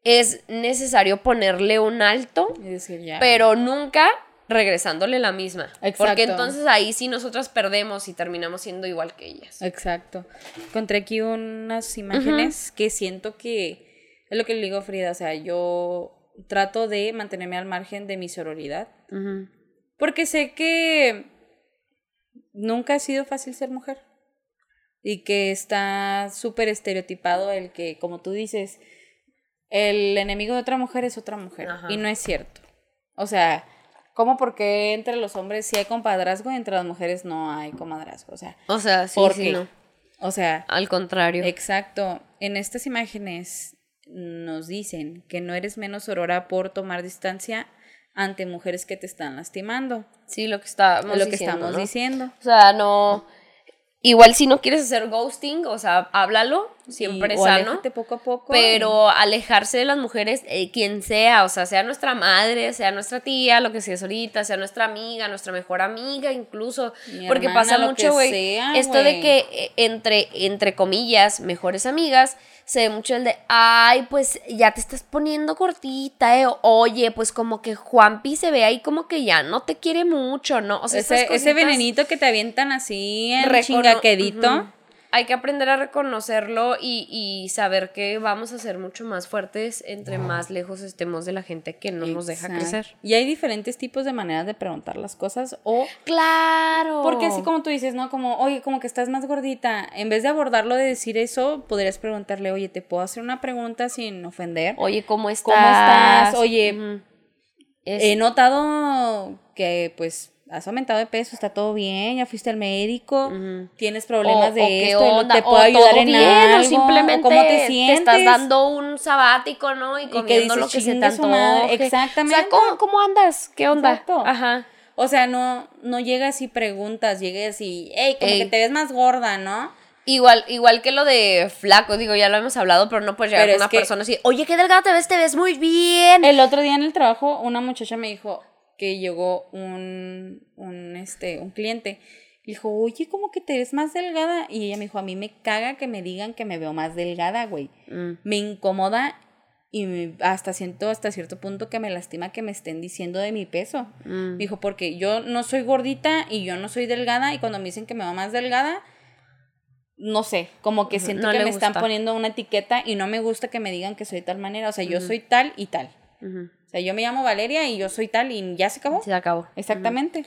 es necesario ponerle un alto, Y decir, ya. pero nunca regresándole la misma. Exacto. Porque entonces ahí sí nosotras perdemos y terminamos siendo igual que ellas. Exacto. Encontré aquí unas imágenes que siento que es lo que le digo a Frida, o sea, yo trato de mantenerme al margen de mi sororidad, porque sé que nunca ha sido fácil ser mujer y que está súper estereotipado el que, como tú dices, el enemigo de otra mujer es otra mujer Ajá. y no es cierto. O sea, ¿cómo porque entre los hombres sí hay compadrazgo y entre las mujeres no hay comadrazgo? O sea, O sea, sí, ¿por sí, qué? no. O sea, Al contrario. Exacto. En estas imágenes nos dicen que no eres menos aurora por tomar distancia ante mujeres que te están lastimando. sí, lo que estamos Es lo que diciendo, estamos ¿no? diciendo. O sea, no. Igual si no quieres hacer ghosting, o sea, háblalo, siempre Y- es o sano. poco a poco. Pero alejarse de las mujeres, eh, quien sea, o sea, sea nuestra madre, sea nuestra tía, lo que sea ahorita, sea nuestra amiga, nuestra mejor amiga, incluso. Mi Porque hermana, pasa mucho, güey. Esto de que eh, entre, entre comillas, mejores amigas, se ve mucho el de, ay, pues ya te estás poniendo cortita, eh. Oye, pues como que Juanpi se ve ahí como que ya no te quiere mucho, ¿no? O sea, ese, ese venenito que te avientan así en chingaquedito. Hay que aprender a reconocerlo y, y saber que vamos a ser mucho más fuertes entre más lejos estemos de la gente que no nos deja crecer. Y hay diferentes tipos de maneras de preguntar las cosas o Claro. Porque así como tú dices, ¿no? Como, oye, como que estás más gordita. En vez de abordarlo de decir eso, podrías preguntarle, oye, ¿te puedo hacer una pregunta sin ofender? Oye, ¿cómo estás? ¿Cómo estás? Oye. Es- He notado que, pues, has aumentado de peso, está todo bien, ya fuiste al médico, tienes problemas o- de o esto, onda, te puedo ayudar en bien, algo, o simplemente cómo te te sientes. estás dando un sabático, ¿no? Y Y que comiendo dices, lo que se te. Exactamente. O sea, ¿cómo, cómo andas? ¿Qué onda? Exacto. Ajá. O sea, no, no llegas y preguntas, llegas y, hey, como Ey. que te ves más gorda, ¿no? Igual, igual que lo de flaco, digo, ya lo hemos hablado, pero no puedes llegar Pero es una persona así, oye, qué delgada te ves, te ves muy bien. El otro día en el trabajo, una muchacha me dijo que llegó un, un, este, un cliente. Dijo, oye, como que te ves más delgada. Y ella me dijo, a mí me caga que me digan que me veo más delgada, güey. Mm. Me incomoda y me- hasta siento hasta cierto punto que me lastima que me estén diciendo de mi peso. Mm. Dijo, porque yo no soy gordita y yo no soy delgada. Y cuando me dicen que me veo más delgada, no sé, como que siento no que me están poniendo una etiqueta y no me gusta que me digan que soy tal manera. O sea, yo soy tal y tal. Sea, yo me llamo Valeria y yo soy tal y ya se acabó. Se acabó. Exactamente.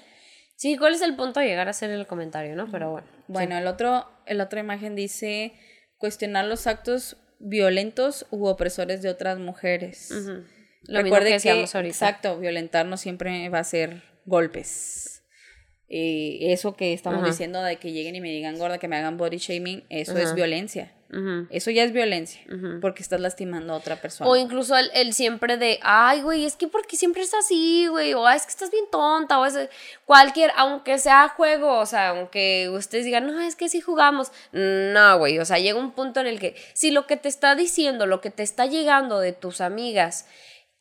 Sí, ¿cuál es el punto de llegar a hacer el comentario, no? Pero bueno. Bueno, el otro, el otra imagen dice cuestionar los actos violentos u opresores de otras mujeres. Ujú. Lo mismo Recuerde que decíamos ahorita. Exacto, violentar no siempre va a ser golpes. Eh, eso que estamos diciendo de que lleguen y me digan gorda, que me hagan body shaming, eso es violencia. Eso ya es violencia, porque estás lastimando a otra persona. O incluso el, el siempre de, ay, güey, es que porque siempre es así, güey, o "Ay, es que estás bien tonta, o es cualquier, aunque sea juego, o sea, aunque ustedes digan, no, es que sí jugamos, no, güey, o sea, llega un punto en el que si lo que te está diciendo, lo que te está llegando de tus amigas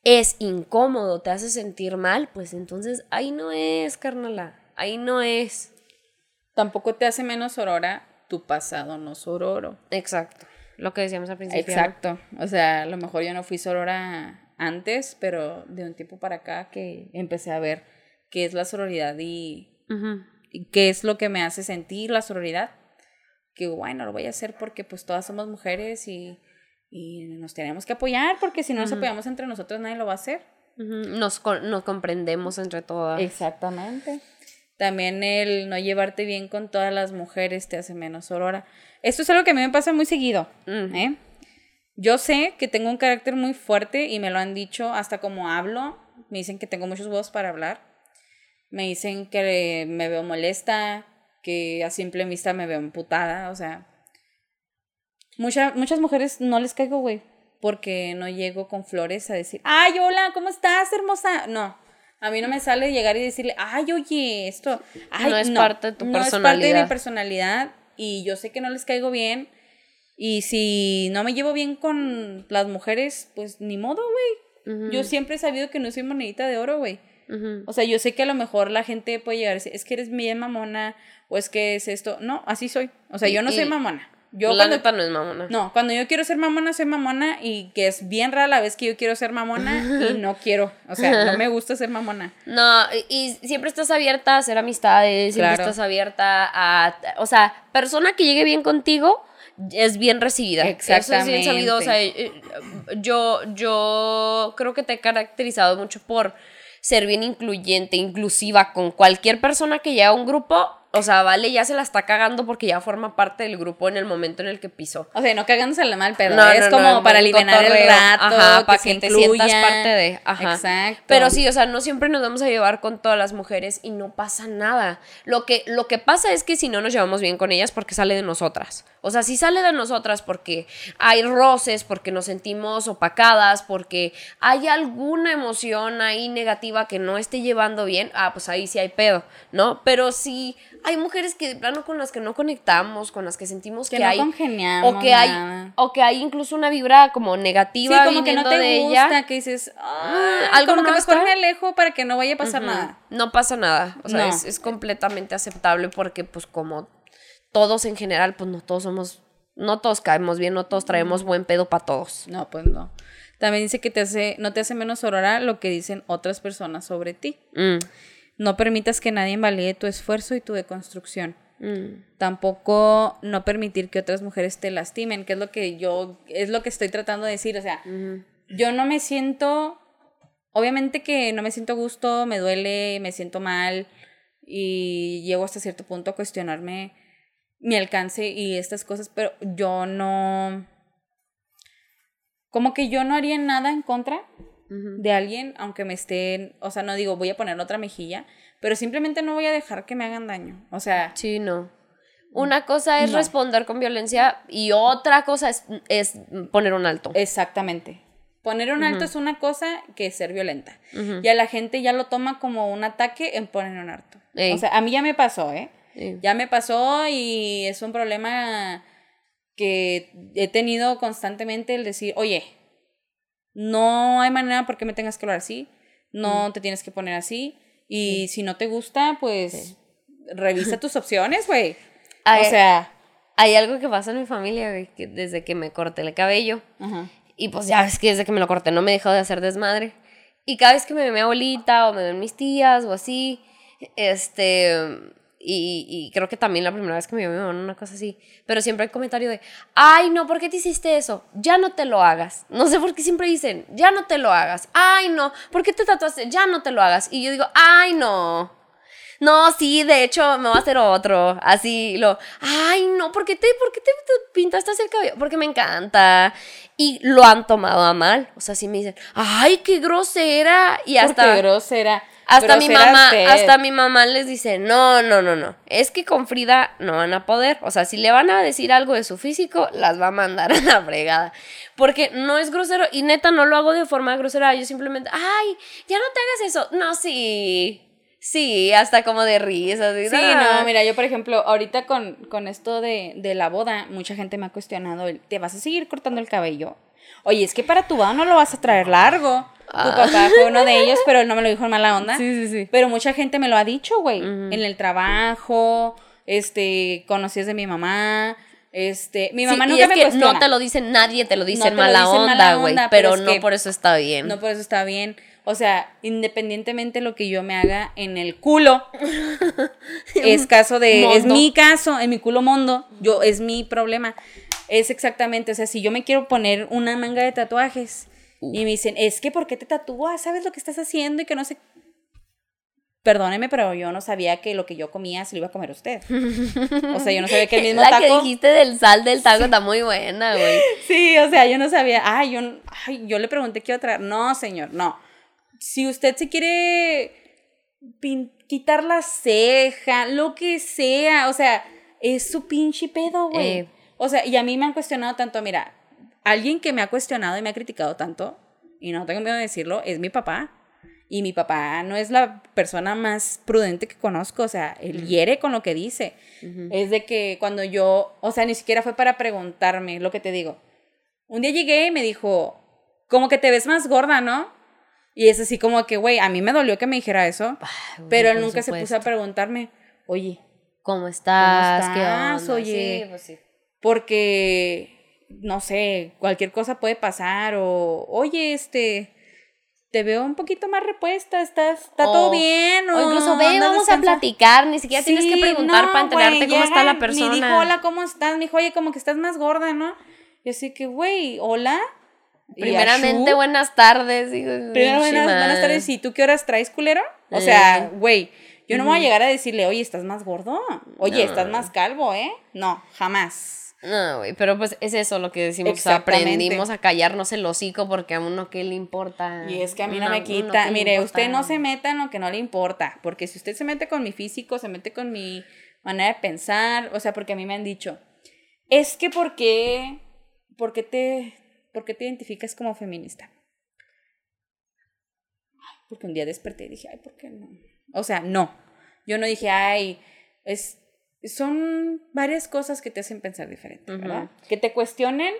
es incómodo, te hace sentir mal, pues entonces ahí no es, carnala, ahí no es. Tampoco te hace menos sorora tu pasado no sororo. Exacto, lo que decíamos al principio. ¿no? Exacto. O sea, a lo mejor yo no fui sorora antes, pero de un tiempo para acá que empecé a ver qué es la sororidad y, y qué es lo que me hace sentir la sororidad. que bueno, lo voy a hacer porque pues todas somos mujeres y, y nos tenemos que apoyar porque si no nos apoyamos entre nosotros nadie lo va a hacer. nos, nos comprendemos entre todas. Exactamente. También el no llevarte bien con todas las mujeres te hace menos aurora. Esto es algo que a mí me pasa muy seguido. ¿eh? Yo sé que tengo un carácter muy fuerte y me lo han dicho hasta como hablo. Me dicen que tengo muchos huevos para hablar. Me dicen que me veo molesta, que a simple vista me veo emputada. O sea, muchas mujeres no les caigo, güey, porque no llego con flores a decir, ay, hola, ¿cómo estás, hermosa? No. A mí no me sale llegar y decirle, ay, oye, esto. no es parte de tu personalidad. No es parte de mi personalidad y yo sé que no les caigo bien y si no me llevo bien con las mujeres, pues ni modo, güey. Yo siempre he sabido que no soy monedita de oro, güey. O sea, yo sé que a lo mejor la gente puede llegar a decir, es que eres bien mamona o es que es esto. No, así soy. O sea, yo no soy mamona. Yo la neta no es mamona. No, cuando yo quiero ser mamona, soy mamona y que es bien rara la vez que yo quiero ser mamona y no quiero. O sea, no me gusta ser mamona. No, y, siempre estás abierta a hacer amistades, siempre estás abierta a. O sea, persona que llegue bien contigo es bien recibida. Exactamente. Eso es bien sabido. O sea, eh, yo, yo creo que te he caracterizado mucho por ser bien incluyente, inclusiva con cualquier persona que llega a un grupo o sea, Vale ya se la está cagando porque ya forma parte del grupo en el momento en el que pisó. O sea, no cagándose la mal pero no, es como para aliviar el rato, para que, te sientas parte de. Ajá. Exacto. Pero sí, o sea, no siempre nos vamos a llevar con todas las mujeres y no pasa nada. Lo que, lo que pasa es que si no nos llevamos bien con ellas, porque sale de nosotras. O sea, si sale de nosotras porque hay roces, porque nos sentimos opacadas, porque hay alguna emoción ahí negativa que no esté llevando bien, ah, pues ahí sí hay pedo, ¿no? Pero si hay mujeres que de plano con las que no conectamos, con las que sentimos que, que no hay congeniamos o que hay o que hay incluso una vibra como negativa sí, como que no te de gusta, ella. que dices, ah, algo como que mejor me alejo para que no vaya a pasar nada. No pasa nada, o sea, es, es completamente aceptable porque pues como todos en general, pues no todos somos no todos caemos bien, no todos traemos buen pedo para todos. No, pues no. También dice que te hace, no te hace menos aurora lo que dicen otras personas sobre ti. Mm. No permitas que nadie invalide tu esfuerzo y tu deconstrucción. Mm. Tampoco no permitir que otras mujeres te lastimen, que es lo que yo, es lo que estoy tratando de decir. O sea, yo no me siento, obviamente que no me siento a gusto, me duele, me siento mal y llego hasta cierto punto a cuestionarme mi alcance y estas cosas, pero yo no, como que yo no haría nada en contra de alguien, aunque me estén, o sea, no digo voy a poner otra mejilla, pero simplemente no voy a dejar que me hagan daño. O sea. Sí, no. Una cosa es responder con violencia y otra cosa es, es, poner un alto. Exactamente. Poner un alto es una cosa que ser violenta. Y a la gente ya lo toma como un ataque en poner un alto. O sea, a mí ya me pasó, ¿eh? Ya me pasó y es un problema que he tenido constantemente el decir, oye, no hay manera por qué me tengas que hablar así, no te tienes que poner así, y si no te gusta, pues revisa tus opciones, güey. O sea... Hay algo que pasa en mi familia, güey, que desde que me corté el cabello, y pues ya ves que desde que me lo corté no me he dejado de hacer desmadre, y cada vez que me ve mi abuelita o me ven mis tías o así, este y, creo que también la primera vez que me vio mi mamá una cosa así. Pero siempre hay comentario de, ay, no, ¿por qué te hiciste eso? Ya no te lo hagas. No sé por qué siempre dicen, ya no te lo hagas. Ay, no, ¿por qué te tatuaste? Ya no te lo hagas. Y yo digo, ay, no. No, sí, de hecho, me voy a hacer otro. Así, lo, ay, no, ¿por qué te, por qué te, pintaste así el cabello? Porque me encanta. Y lo han tomado a mal. O sea, sí me dicen, ay, qué grosera. Y hasta... Qué grosera. Hasta mi mamá, hasta mi mamá les dice, no, no, no, no, es que con Frida no van a poder, o sea, si le van a decir algo de su físico, las va a mandar a la fregada, porque no es grosero, y neta no lo hago de forma grosera, yo simplemente, ay, ya no te hagas eso, no, sí, Sí, hasta como de risa. Sí, no, mira, yo por ejemplo, ahorita con, con esto de, de, la boda, mucha gente me ha cuestionado, ¿te vas a seguir cortando el cabello? Oye, es que para tu boda no lo vas a traer largo. Tu ah. papá fue uno de ellos, pero él no me lo dijo en mala onda. Sí, sí, sí. Pero mucha gente me lo ha dicho, güey. En el trabajo, este, conocías de mi mamá. Este, mi mamá nunca me No te lo dice nadie, te lo dice en mala, onda, güey. Pero, no por eso está bien. No por eso está bien. O sea, independientemente lo que yo me haga en el culo, es caso de, es mi caso, en mi culo mundo, yo, es mi problema. Es exactamente, o sea, si yo me quiero poner una manga de tatuajes y me dicen, es que ¿por qué te tatúas? ¿Sabes lo que estás haciendo? Y que no sé. Perdóneme, pero yo no sabía que lo que yo comía se lo iba a comer usted. O sea, yo no sabía que el mismo La que taco. dijiste del sal del taco está muy buena, güey. Sí, o sea, yo no sabía. Ay, yo, ay, yo le pregunté qué iba a traer. No, señor, no. Si usted se quiere quitar la ceja, lo que sea, o sea, es su pinche pedo, güey. Eh. O sea, y a mí me han cuestionado tanto, mira, alguien que me ha cuestionado y me ha criticado tanto, y no tengo miedo de decirlo, es mi papá. Y mi papá no es la persona más prudente que conozco, o sea, él hiere con lo que dice. Es de que cuando yo, o sea, ni siquiera fue para preguntarme lo que te digo. Un día llegué y me dijo, como que te ves más gorda, ¿no? Y es así como que, güey, a mí me dolió que me dijera eso, pero él nunca se puso a preguntarme, oye, ¿Cómo estás? ¿Qué estás? onda? Oye. Sí, pues sí. porque, no sé, cualquier cosa puede pasar o, oye, este, te veo un poquito más repuesta, estás, está todo O- bien O incluso ve, vamos a platicar, ni siquiera tienes que preguntar no, para enterarte cómo está la persona. Ni dijo, hola, ¿cómo estás? Me dijo, oye, como que estás más gorda, ¿no? Y así que, güey, hola. Primeramente, buenas tardes. hijo Primero, buenas, tardes. ¿Y tú qué horas traes, culero? O Eh. sea, güey, yo no me voy a llegar a decirle, oye, estás más gordo. Oye, No. estás más calvo, ¿eh? No, jamás. No, güey, pero pues es eso lo que decimos. o sea, aprendimos a callarnos el hocico porque a uno qué le importa. Y es que a mí no, me quita. Mire, importa. usted no se meta en lo que no le importa. Porque si usted se mete con mi físico, se mete con mi manera de pensar. O sea, porque a mí me han dicho, es que ¿por qué, por qué te, por qué te identificas como feminista? Porque un día desperté y dije, ay, ¿por qué no? O sea, no. Yo no dije, ay, es, son varias cosas que te hacen pensar diferente, Ujú. ¿verdad? Que te cuestionen,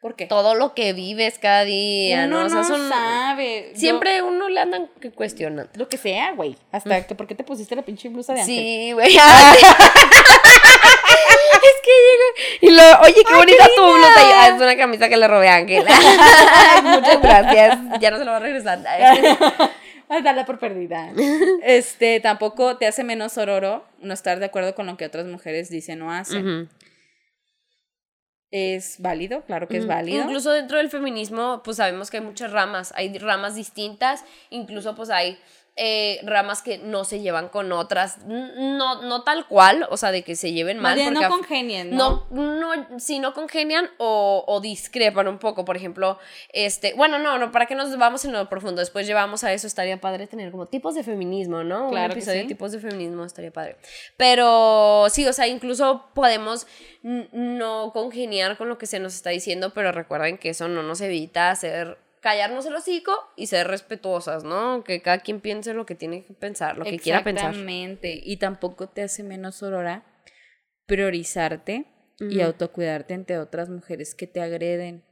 ¿por qué? Todo lo que vives cada día, Uno ¿no? O sea, no son- sabe. Yo- Siempre uno le andan cuestionando. lo que sea, güey. Hasta que, ¿por qué te pusiste la pinche blusa de ángel? Sí, güey. es que llega y lo, oye, qué bonita tu blusa. Ah, es una camisa que le robé a Ángel. Muchas gracias. Ya no se lo va a regresar. Ay, darla por perdida. Este, tampoco te hace menos sororo no estar de acuerdo con lo que otras mujeres dicen o hacen. Ujú. Es válido, claro que es válido. Incluso dentro del feminismo, pues sabemos que hay muchas ramas, hay ramas distintas, incluso pues hay eh, ramas que no se llevan con otras, no, no tal cual, o sea, de que se lleven mal. porque no congenien, ¿no? no, no, si no congenian o, o discrepan un poco, por ejemplo, este, bueno, no, no, para que nos vamos en lo profundo, después llevamos a eso, estaría padre tener como tipos de feminismo, ¿no? Claro Un episodio sí. de tipos de feminismo estaría padre. Pero sí, o sea, incluso podemos no congeniar con lo que se nos está diciendo, pero recuerden que eso no nos evita hacer callarnos el hocico y ser respetuosas, ¿no? Que cada quien piense lo que tiene que pensar, lo que quiera pensar. Exactamente. Y tampoco te hace menos sorora priorizarte y autocuidarte ante otras mujeres que te agreden.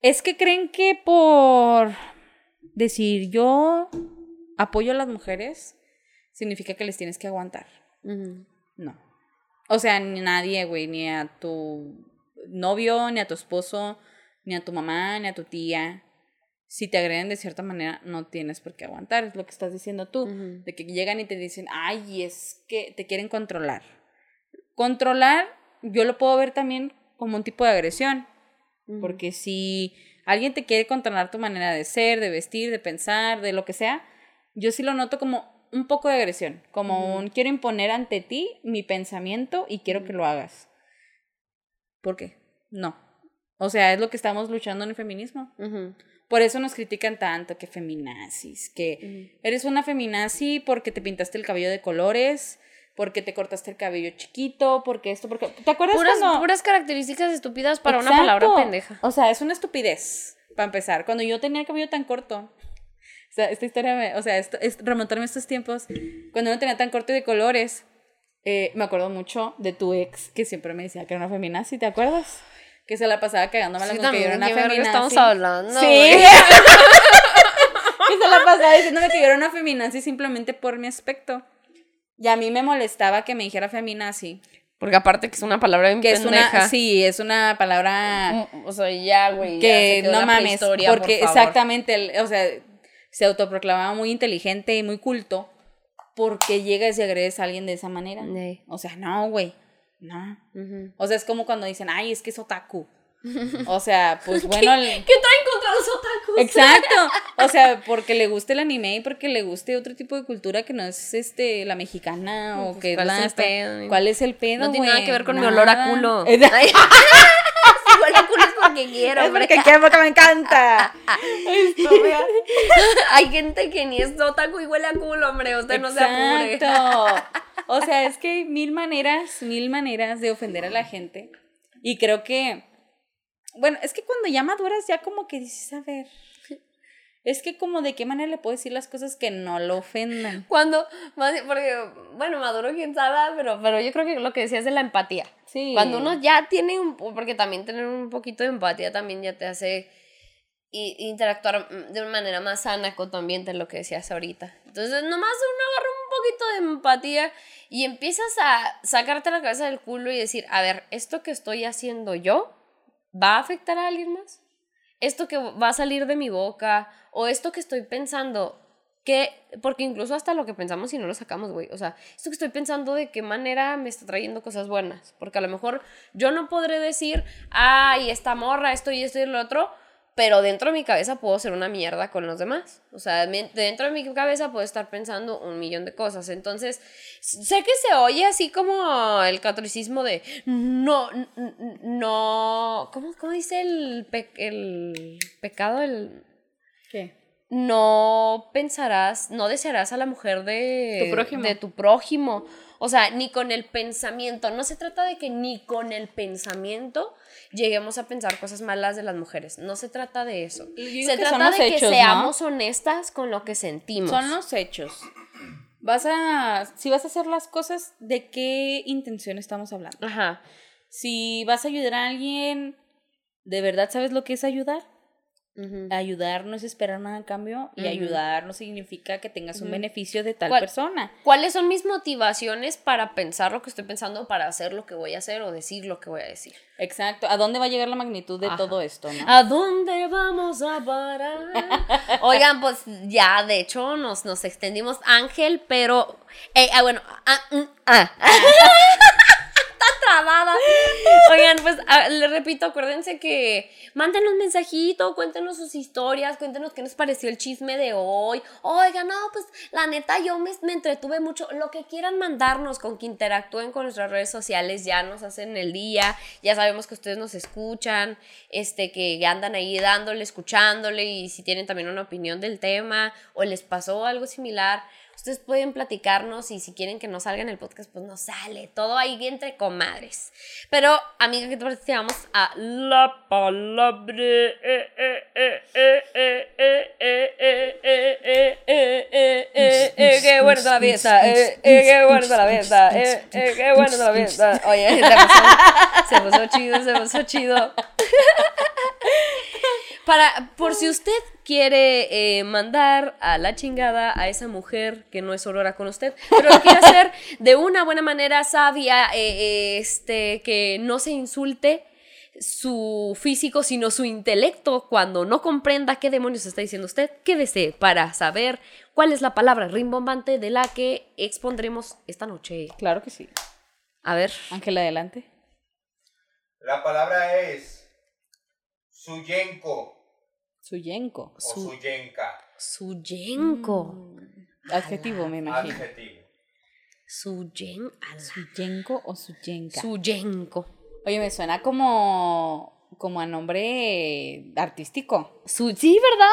Es que creen que por decir yo apoyo a las mujeres significa que les tienes que aguantar. No. O sea, ni nadie, güey, ni a tu novio, ni a tu esposo, ni a tu mamá, ni a tu tía. Si te agreden de cierta manera, no tienes por qué aguantar, es lo que estás diciendo tú. De que llegan y te dicen, ay, es que te quieren controlar. Controlar, yo lo puedo ver también como un tipo de agresión. Porque si alguien te quiere controlar tu manera de ser, de vestir, de pensar, de lo que sea, yo sí lo noto como un poco de agresión, como un quiero imponer ante ti mi pensamiento y quiero que lo hagas. ¿Por qué? No. O sea, es lo que estamos luchando en el feminismo. Por eso nos critican tanto que feminazis, que eres una feminazi porque te pintaste el cabello de colores, porque te cortaste el cabello chiquito, porque esto, porque... ¿Te acuerdas Puras, cuando...? puras características estúpidas para una palabra pendeja. O sea, es una estupidez, para empezar. Cuando yo tenía el cabello tan corto, o sea, esta historia, me- o sea, esto, es remontarme a estos tiempos, cuando no tenía tan corto y de colores, eh, me acuerdo mucho de tu ex, que siempre me decía que era una feminazi, ¿te acuerdas? Que se la pasaba cagándome Sí, con que yo era una ¿qué verga feminazi. estamos hablando, Sí. que se la pasaba diciéndome que yo era una feminazi simplemente por mi aspecto. Y a mí me molestaba que me dijera feminazi. Porque aparte que es una palabra bien Que es una, sí, es una palabra Mm, O sea, ya, güey. ya que quedó no mames, porque por exactamente, o sea, se autoproclamaba muy inteligente y muy culto, porque llegas y agredes a alguien de esa manera. Ey. O sea, no, güey. No. O sea, es como cuando dicen, ay, es que es otaku. O sea, pues bueno. el- ¿Qué traen contra los otakus? Exacto. O sea, porque le guste el anime y porque le guste otro tipo de cultura que no es este la mexicana o Pues, que ¿cuál es la- el pedo? ¿Cuál es el pedo? No tiene nada que ver con mi olor a Nada. culo. Es huele a culo es porque quiero, es porque quiero, porque me encanta. Hay gente que ni es otaku y huele a culo, hombre. Usted no se apure. O sea, es que hay mil maneras, mil maneras de ofender a la gente. Y creo que, bueno, es que cuando ya maduras ya como que dices, a ver, es que como de qué manera le puedo decir las cosas que no lo ofendan. Cuando, porque, bueno, maduro quién sabe, pero, pero yo creo que lo que decías de la empatía. Sí. Cuando uno ya tiene un, porque también tener un poquito de empatía también ya te hace interactuar de una manera más sana con tu ambiente, lo que decías ahorita. Entonces, nomás uno agarra poquito de empatía y empiezas a sacarte la cabeza del culo y decir, a ver, esto que estoy haciendo yo va a afectar a alguien más. Esto que va a salir de mi boca o esto que estoy pensando, que, porque incluso hasta lo que pensamos si no lo sacamos, güey. O sea, esto que estoy pensando de qué manera me está trayendo cosas buenas. Porque a lo mejor yo no podré decir, ay, esta morra, esto y esto y lo otro, pero dentro de mi cabeza puedo ser una mierda con los demás. O sea, dentro de mi cabeza puedo estar pensando un millón de cosas. Entonces, sé que se oye así como el catolicismo de no, no, ¿cómo, cómo dice el, pe- el pecado? El, ¿Qué? no pensarás, no desearás a la mujer de Tu prójimo. de tu prójimo. O sea, ni con el pensamiento. No se trata de que ni con el pensamiento lleguemos a pensar cosas malas de las mujeres. No se trata de eso. Se trata de que seamos honestas con lo que sentimos. Son los hechos. Vas a, si vas a hacer las cosas, ¿de qué intención estamos hablando? Ajá. Si vas a ayudar a alguien, ¿de verdad sabes lo que es ayudar? Ayudar no es esperar nada a cambio y ayudar no significa que tengas un beneficio de tal ¿Cuál- persona. ¿Cuáles son mis motivaciones para pensar lo que estoy pensando, para hacer lo que voy a hacer o decir lo que voy a decir? Exacto. ¿A dónde va a llegar la magnitud de Ajá. todo esto, no? ¿A dónde vamos a parar? Oigan, pues ya, de hecho, nos, nos extendimos, Ángel, pero. eh, ah, bueno, ah, mm, ah. Trabada. Oigan, pues les repito, acuérdense que mándenos mensajito, cuéntenos sus historias, cuéntenos qué nos pareció el chisme de hoy. Oigan, no, pues la neta, yo me, me entretuve mucho. Lo que quieran mandarnos con que interactúen con nuestras redes sociales, ya nos hacen el día. Ya sabemos que ustedes nos escuchan, este, que andan ahí dándole, escuchándole y si tienen también una opinión del tema o les pasó algo similar. Ustedes pueden platicarnos y si quieren que no salga en el podcast, pues no sale. Todo ahí entre comadres. Pero, amiga, ¿qué te parece? Vamos a la palabra. Qué bueno la fiesta. Qué bueno la fiesta. Qué bueno la fiesta. Oye, se puso chido, se puso chido. Para, por si usted quiere eh, mandar a la chingada a esa mujer que no es Aurora con usted, pero lo quiere hacer de una buena manera sabia, eh, eh, este, que no se insulte su físico, sino su intelecto cuando no comprenda qué demonios está diciendo usted, quédese para saber cuál es la palabra rimbombante de la que expondremos esta noche. Claro que sí. A ver. Ángela, adelante. La palabra es Suyenko Suyenko. o Su- Suyenka. Suyenko. Adjetivo, me imagino. Adjetivo. Suyen. Suyenko o Suyenka. Suyenko. Oye, me suena como, como a nombre artístico. Su, sí, ¿verdad?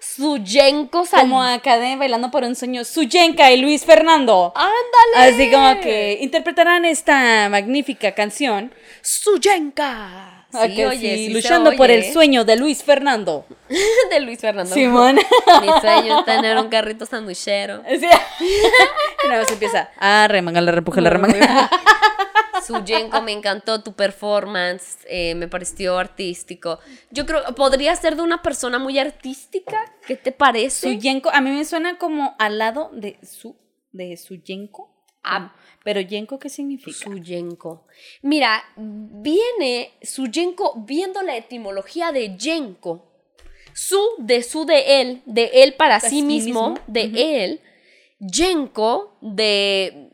Suyenko sal- Como acá de Bailando por un Sueño, Suyenka y Luis Fernando. ¡Ándale! Así como que interpretarán esta magnífica canción. Suyenka. Ah, Sí, que oye, sí, sí se luchando por oye, el sueño de Luis Fernando. de Luis Fernando. Simón. Mi sueño es tener un carrito sanduichero. Sí. y nada más empieza. Ah, remangala, repújala, remangala. Suyenko, me encantó tu performance, eh, me pareció artístico. Yo creo, podría ser de una persona muy artística, ¿qué te parece? Suyenko, a mí me suena como al lado de su, de Suyenko. Ah. Pero Yenko, ¿qué significa? Suyenko. Mira, viene Suyenko viendo la etimología de Yenko. Su de su de él, de él para sí sí mismo, mismo. de él. Yenko de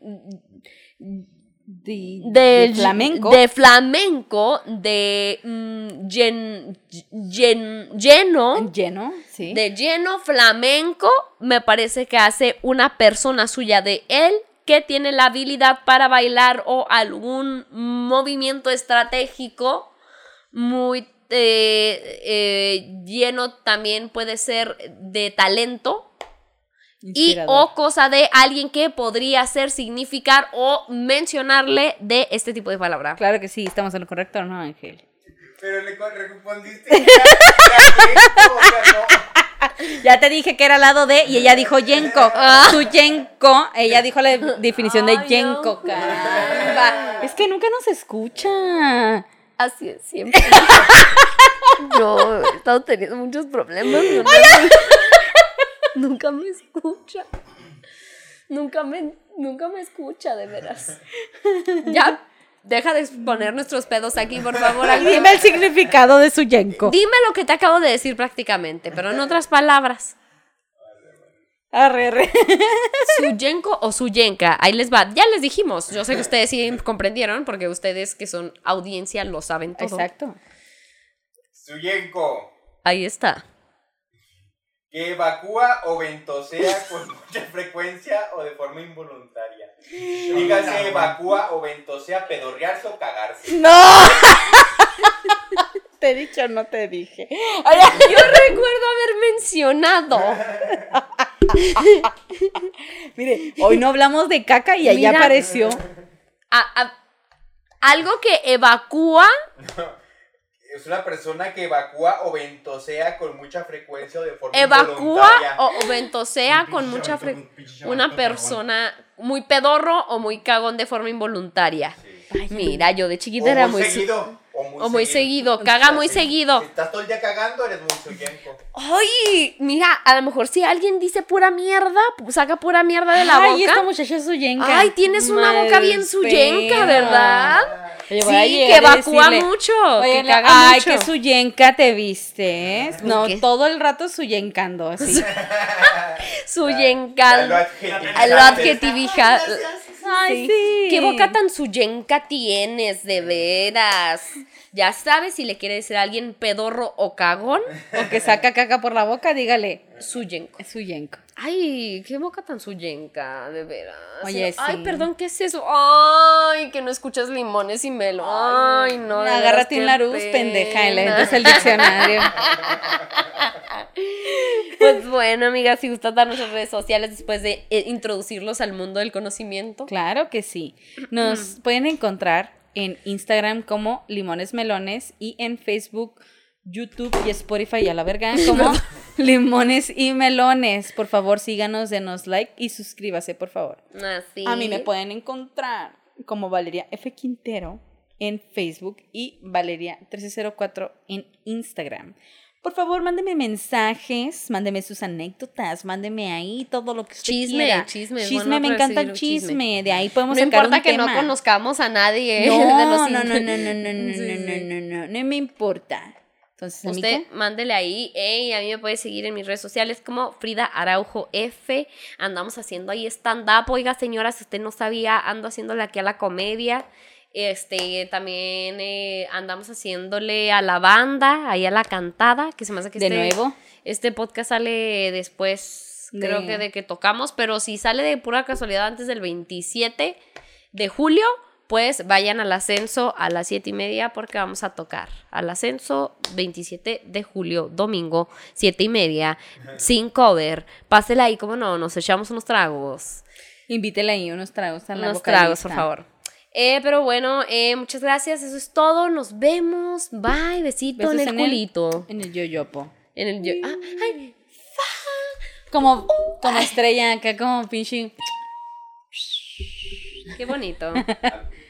De, de, de flamenco. de flamenco, de mm, lleno, lleno, sí. de lleno flamenco, me parece que hace una persona suya de él que tiene la habilidad para bailar o algún movimiento estratégico muy eh, eh, lleno también puede ser de talento y o cosa de alguien que podría ser significar o mencionarle de este tipo de palabra. Claro que sí, estamos en lo correcto, ¿no, Ángel? Pero le respondiste Ya te dije que era al lado de y ella dijo Yenko. Su Yenko, ella dijo la definición de Yenko, caramba. Es que nunca nos escucha. Así es siempre. Yo he estado teniendo muchos problemas. Nunca me escucha. Nunca me, nunca me escucha, de veras. Ya, deja de exponer nuestros pedos aquí, por favor. Dime el significado de su Yenko. Dime lo que te acabo de decir prácticamente, pero en otras palabras. Arre, arre. Suyenko o Suyenka, ahí les va. Ya les dijimos. Yo sé que ustedes sí comprendieron, porque ustedes que son audiencia lo saben todo. Exacto. Suyenko, Ahí está. Que evacúa o ventosea con mucha frecuencia o de forma involuntaria. Dígase evacúa o ventosea, pedorrearse o cagarse. ¡No! te he dicho, no te dije. Yo recuerdo haber mencionado. Mire, hoy no hablamos de caca y ahí Mira. apareció. a- a- algo que evacúa. Es una persona que evacúa o ventosea con mucha frecuencia o de forma Evacúa involuntaria. o, o ventosea con mucha frecuencia. Una persona muy pedorro o muy cagón de forma involuntaria. Mira, yo de O chiquita era muy muy. su- seguido. O muy, O muy seguido, caga muy seguido. Si estás todo el día cagando, eres muy suyenco. Ay, mira, a lo mejor si alguien dice pura mierda, pues saca pura mierda de la Ay, boca. esta muchacha es su yenca. Ay, tienes una boca bien suyenca. ¿verdad? Oye, Sí, que evacúa decirle, mucho, Oye, que caga ay, mucho. que su yenca te viste, ¿eh? No, qué? todo el rato su yencando, así. Suyenca. Ya lo adjetivizaste. Ay, sí. ¿Qué boca tan suyenca tienes, de veras? Ya sabes, si le quiere decir a alguien pedorro o cagón, O que saca caca por la boca, dígale, suyenco. es su yenco. Ay, qué boca tan suyenca, de veras. Oye, Ay, sí. perdón, ¿qué es eso? Ay, que no escuchas limones y melo. Ay, no. Agárrate un pena. pendeja, metes el diccionario. Pues bueno, amigas, si gustas dar nuestras redes sociales después de eh, introducirlos al mundo del conocimiento. Claro que sí. Nos pueden encontrar en Instagram como Limones Melones y en Facebook, YouTube y Spotify a la verga como Limones y Melones. Por favor, síganos, denos like y suscríbase, por favor. Así. A mí me pueden encontrar como Valeria F. Quintero en Facebook y Valeria 1304 en Instagram. Por favor, mándeme mensajes, mándeme sus anécdotas, mándeme ahí todo lo que usted Chisme, quiera. chisme, Chisme, bueno me encanta el chisme. chisme. De ahí podemos No sacar importa un que tema. no conozcamos a nadie. No, de los no, no, no, no, no, no, no, Sí, no, no, no, no, me importa. Entonces, Usted amiga, mándele ahí, ey, a mí me puede seguir en mis redes sociales como Frida Araujo F. Andamos haciendo ahí stand-up. Oiga, señora, si usted no sabía, ando haciéndole aquí a la comedia. Este, también eh, andamos haciéndole a la banda, ahí a la cantada, que se me hace que de este, nuevo. este podcast sale después, De- creo que de que tocamos, pero si sale de pura casualidad antes del 27 de julio, pues vayan al ascenso a las 7 y media porque vamos a tocar. Al ascenso 27 de julio, domingo, 7 y media, sin cover. Pásela ahí, como no, nos echamos unos tragos. Invítele ahí unos tragos a la Unos tragos, por favor. Eh, pero bueno, eh, muchas gracias, eso es todo. Nos vemos. Bye, besito Besos en el en el-. En el yoyopo. En el yo- ah, ay, Como, como estrella acá, como pinche. qué bonito.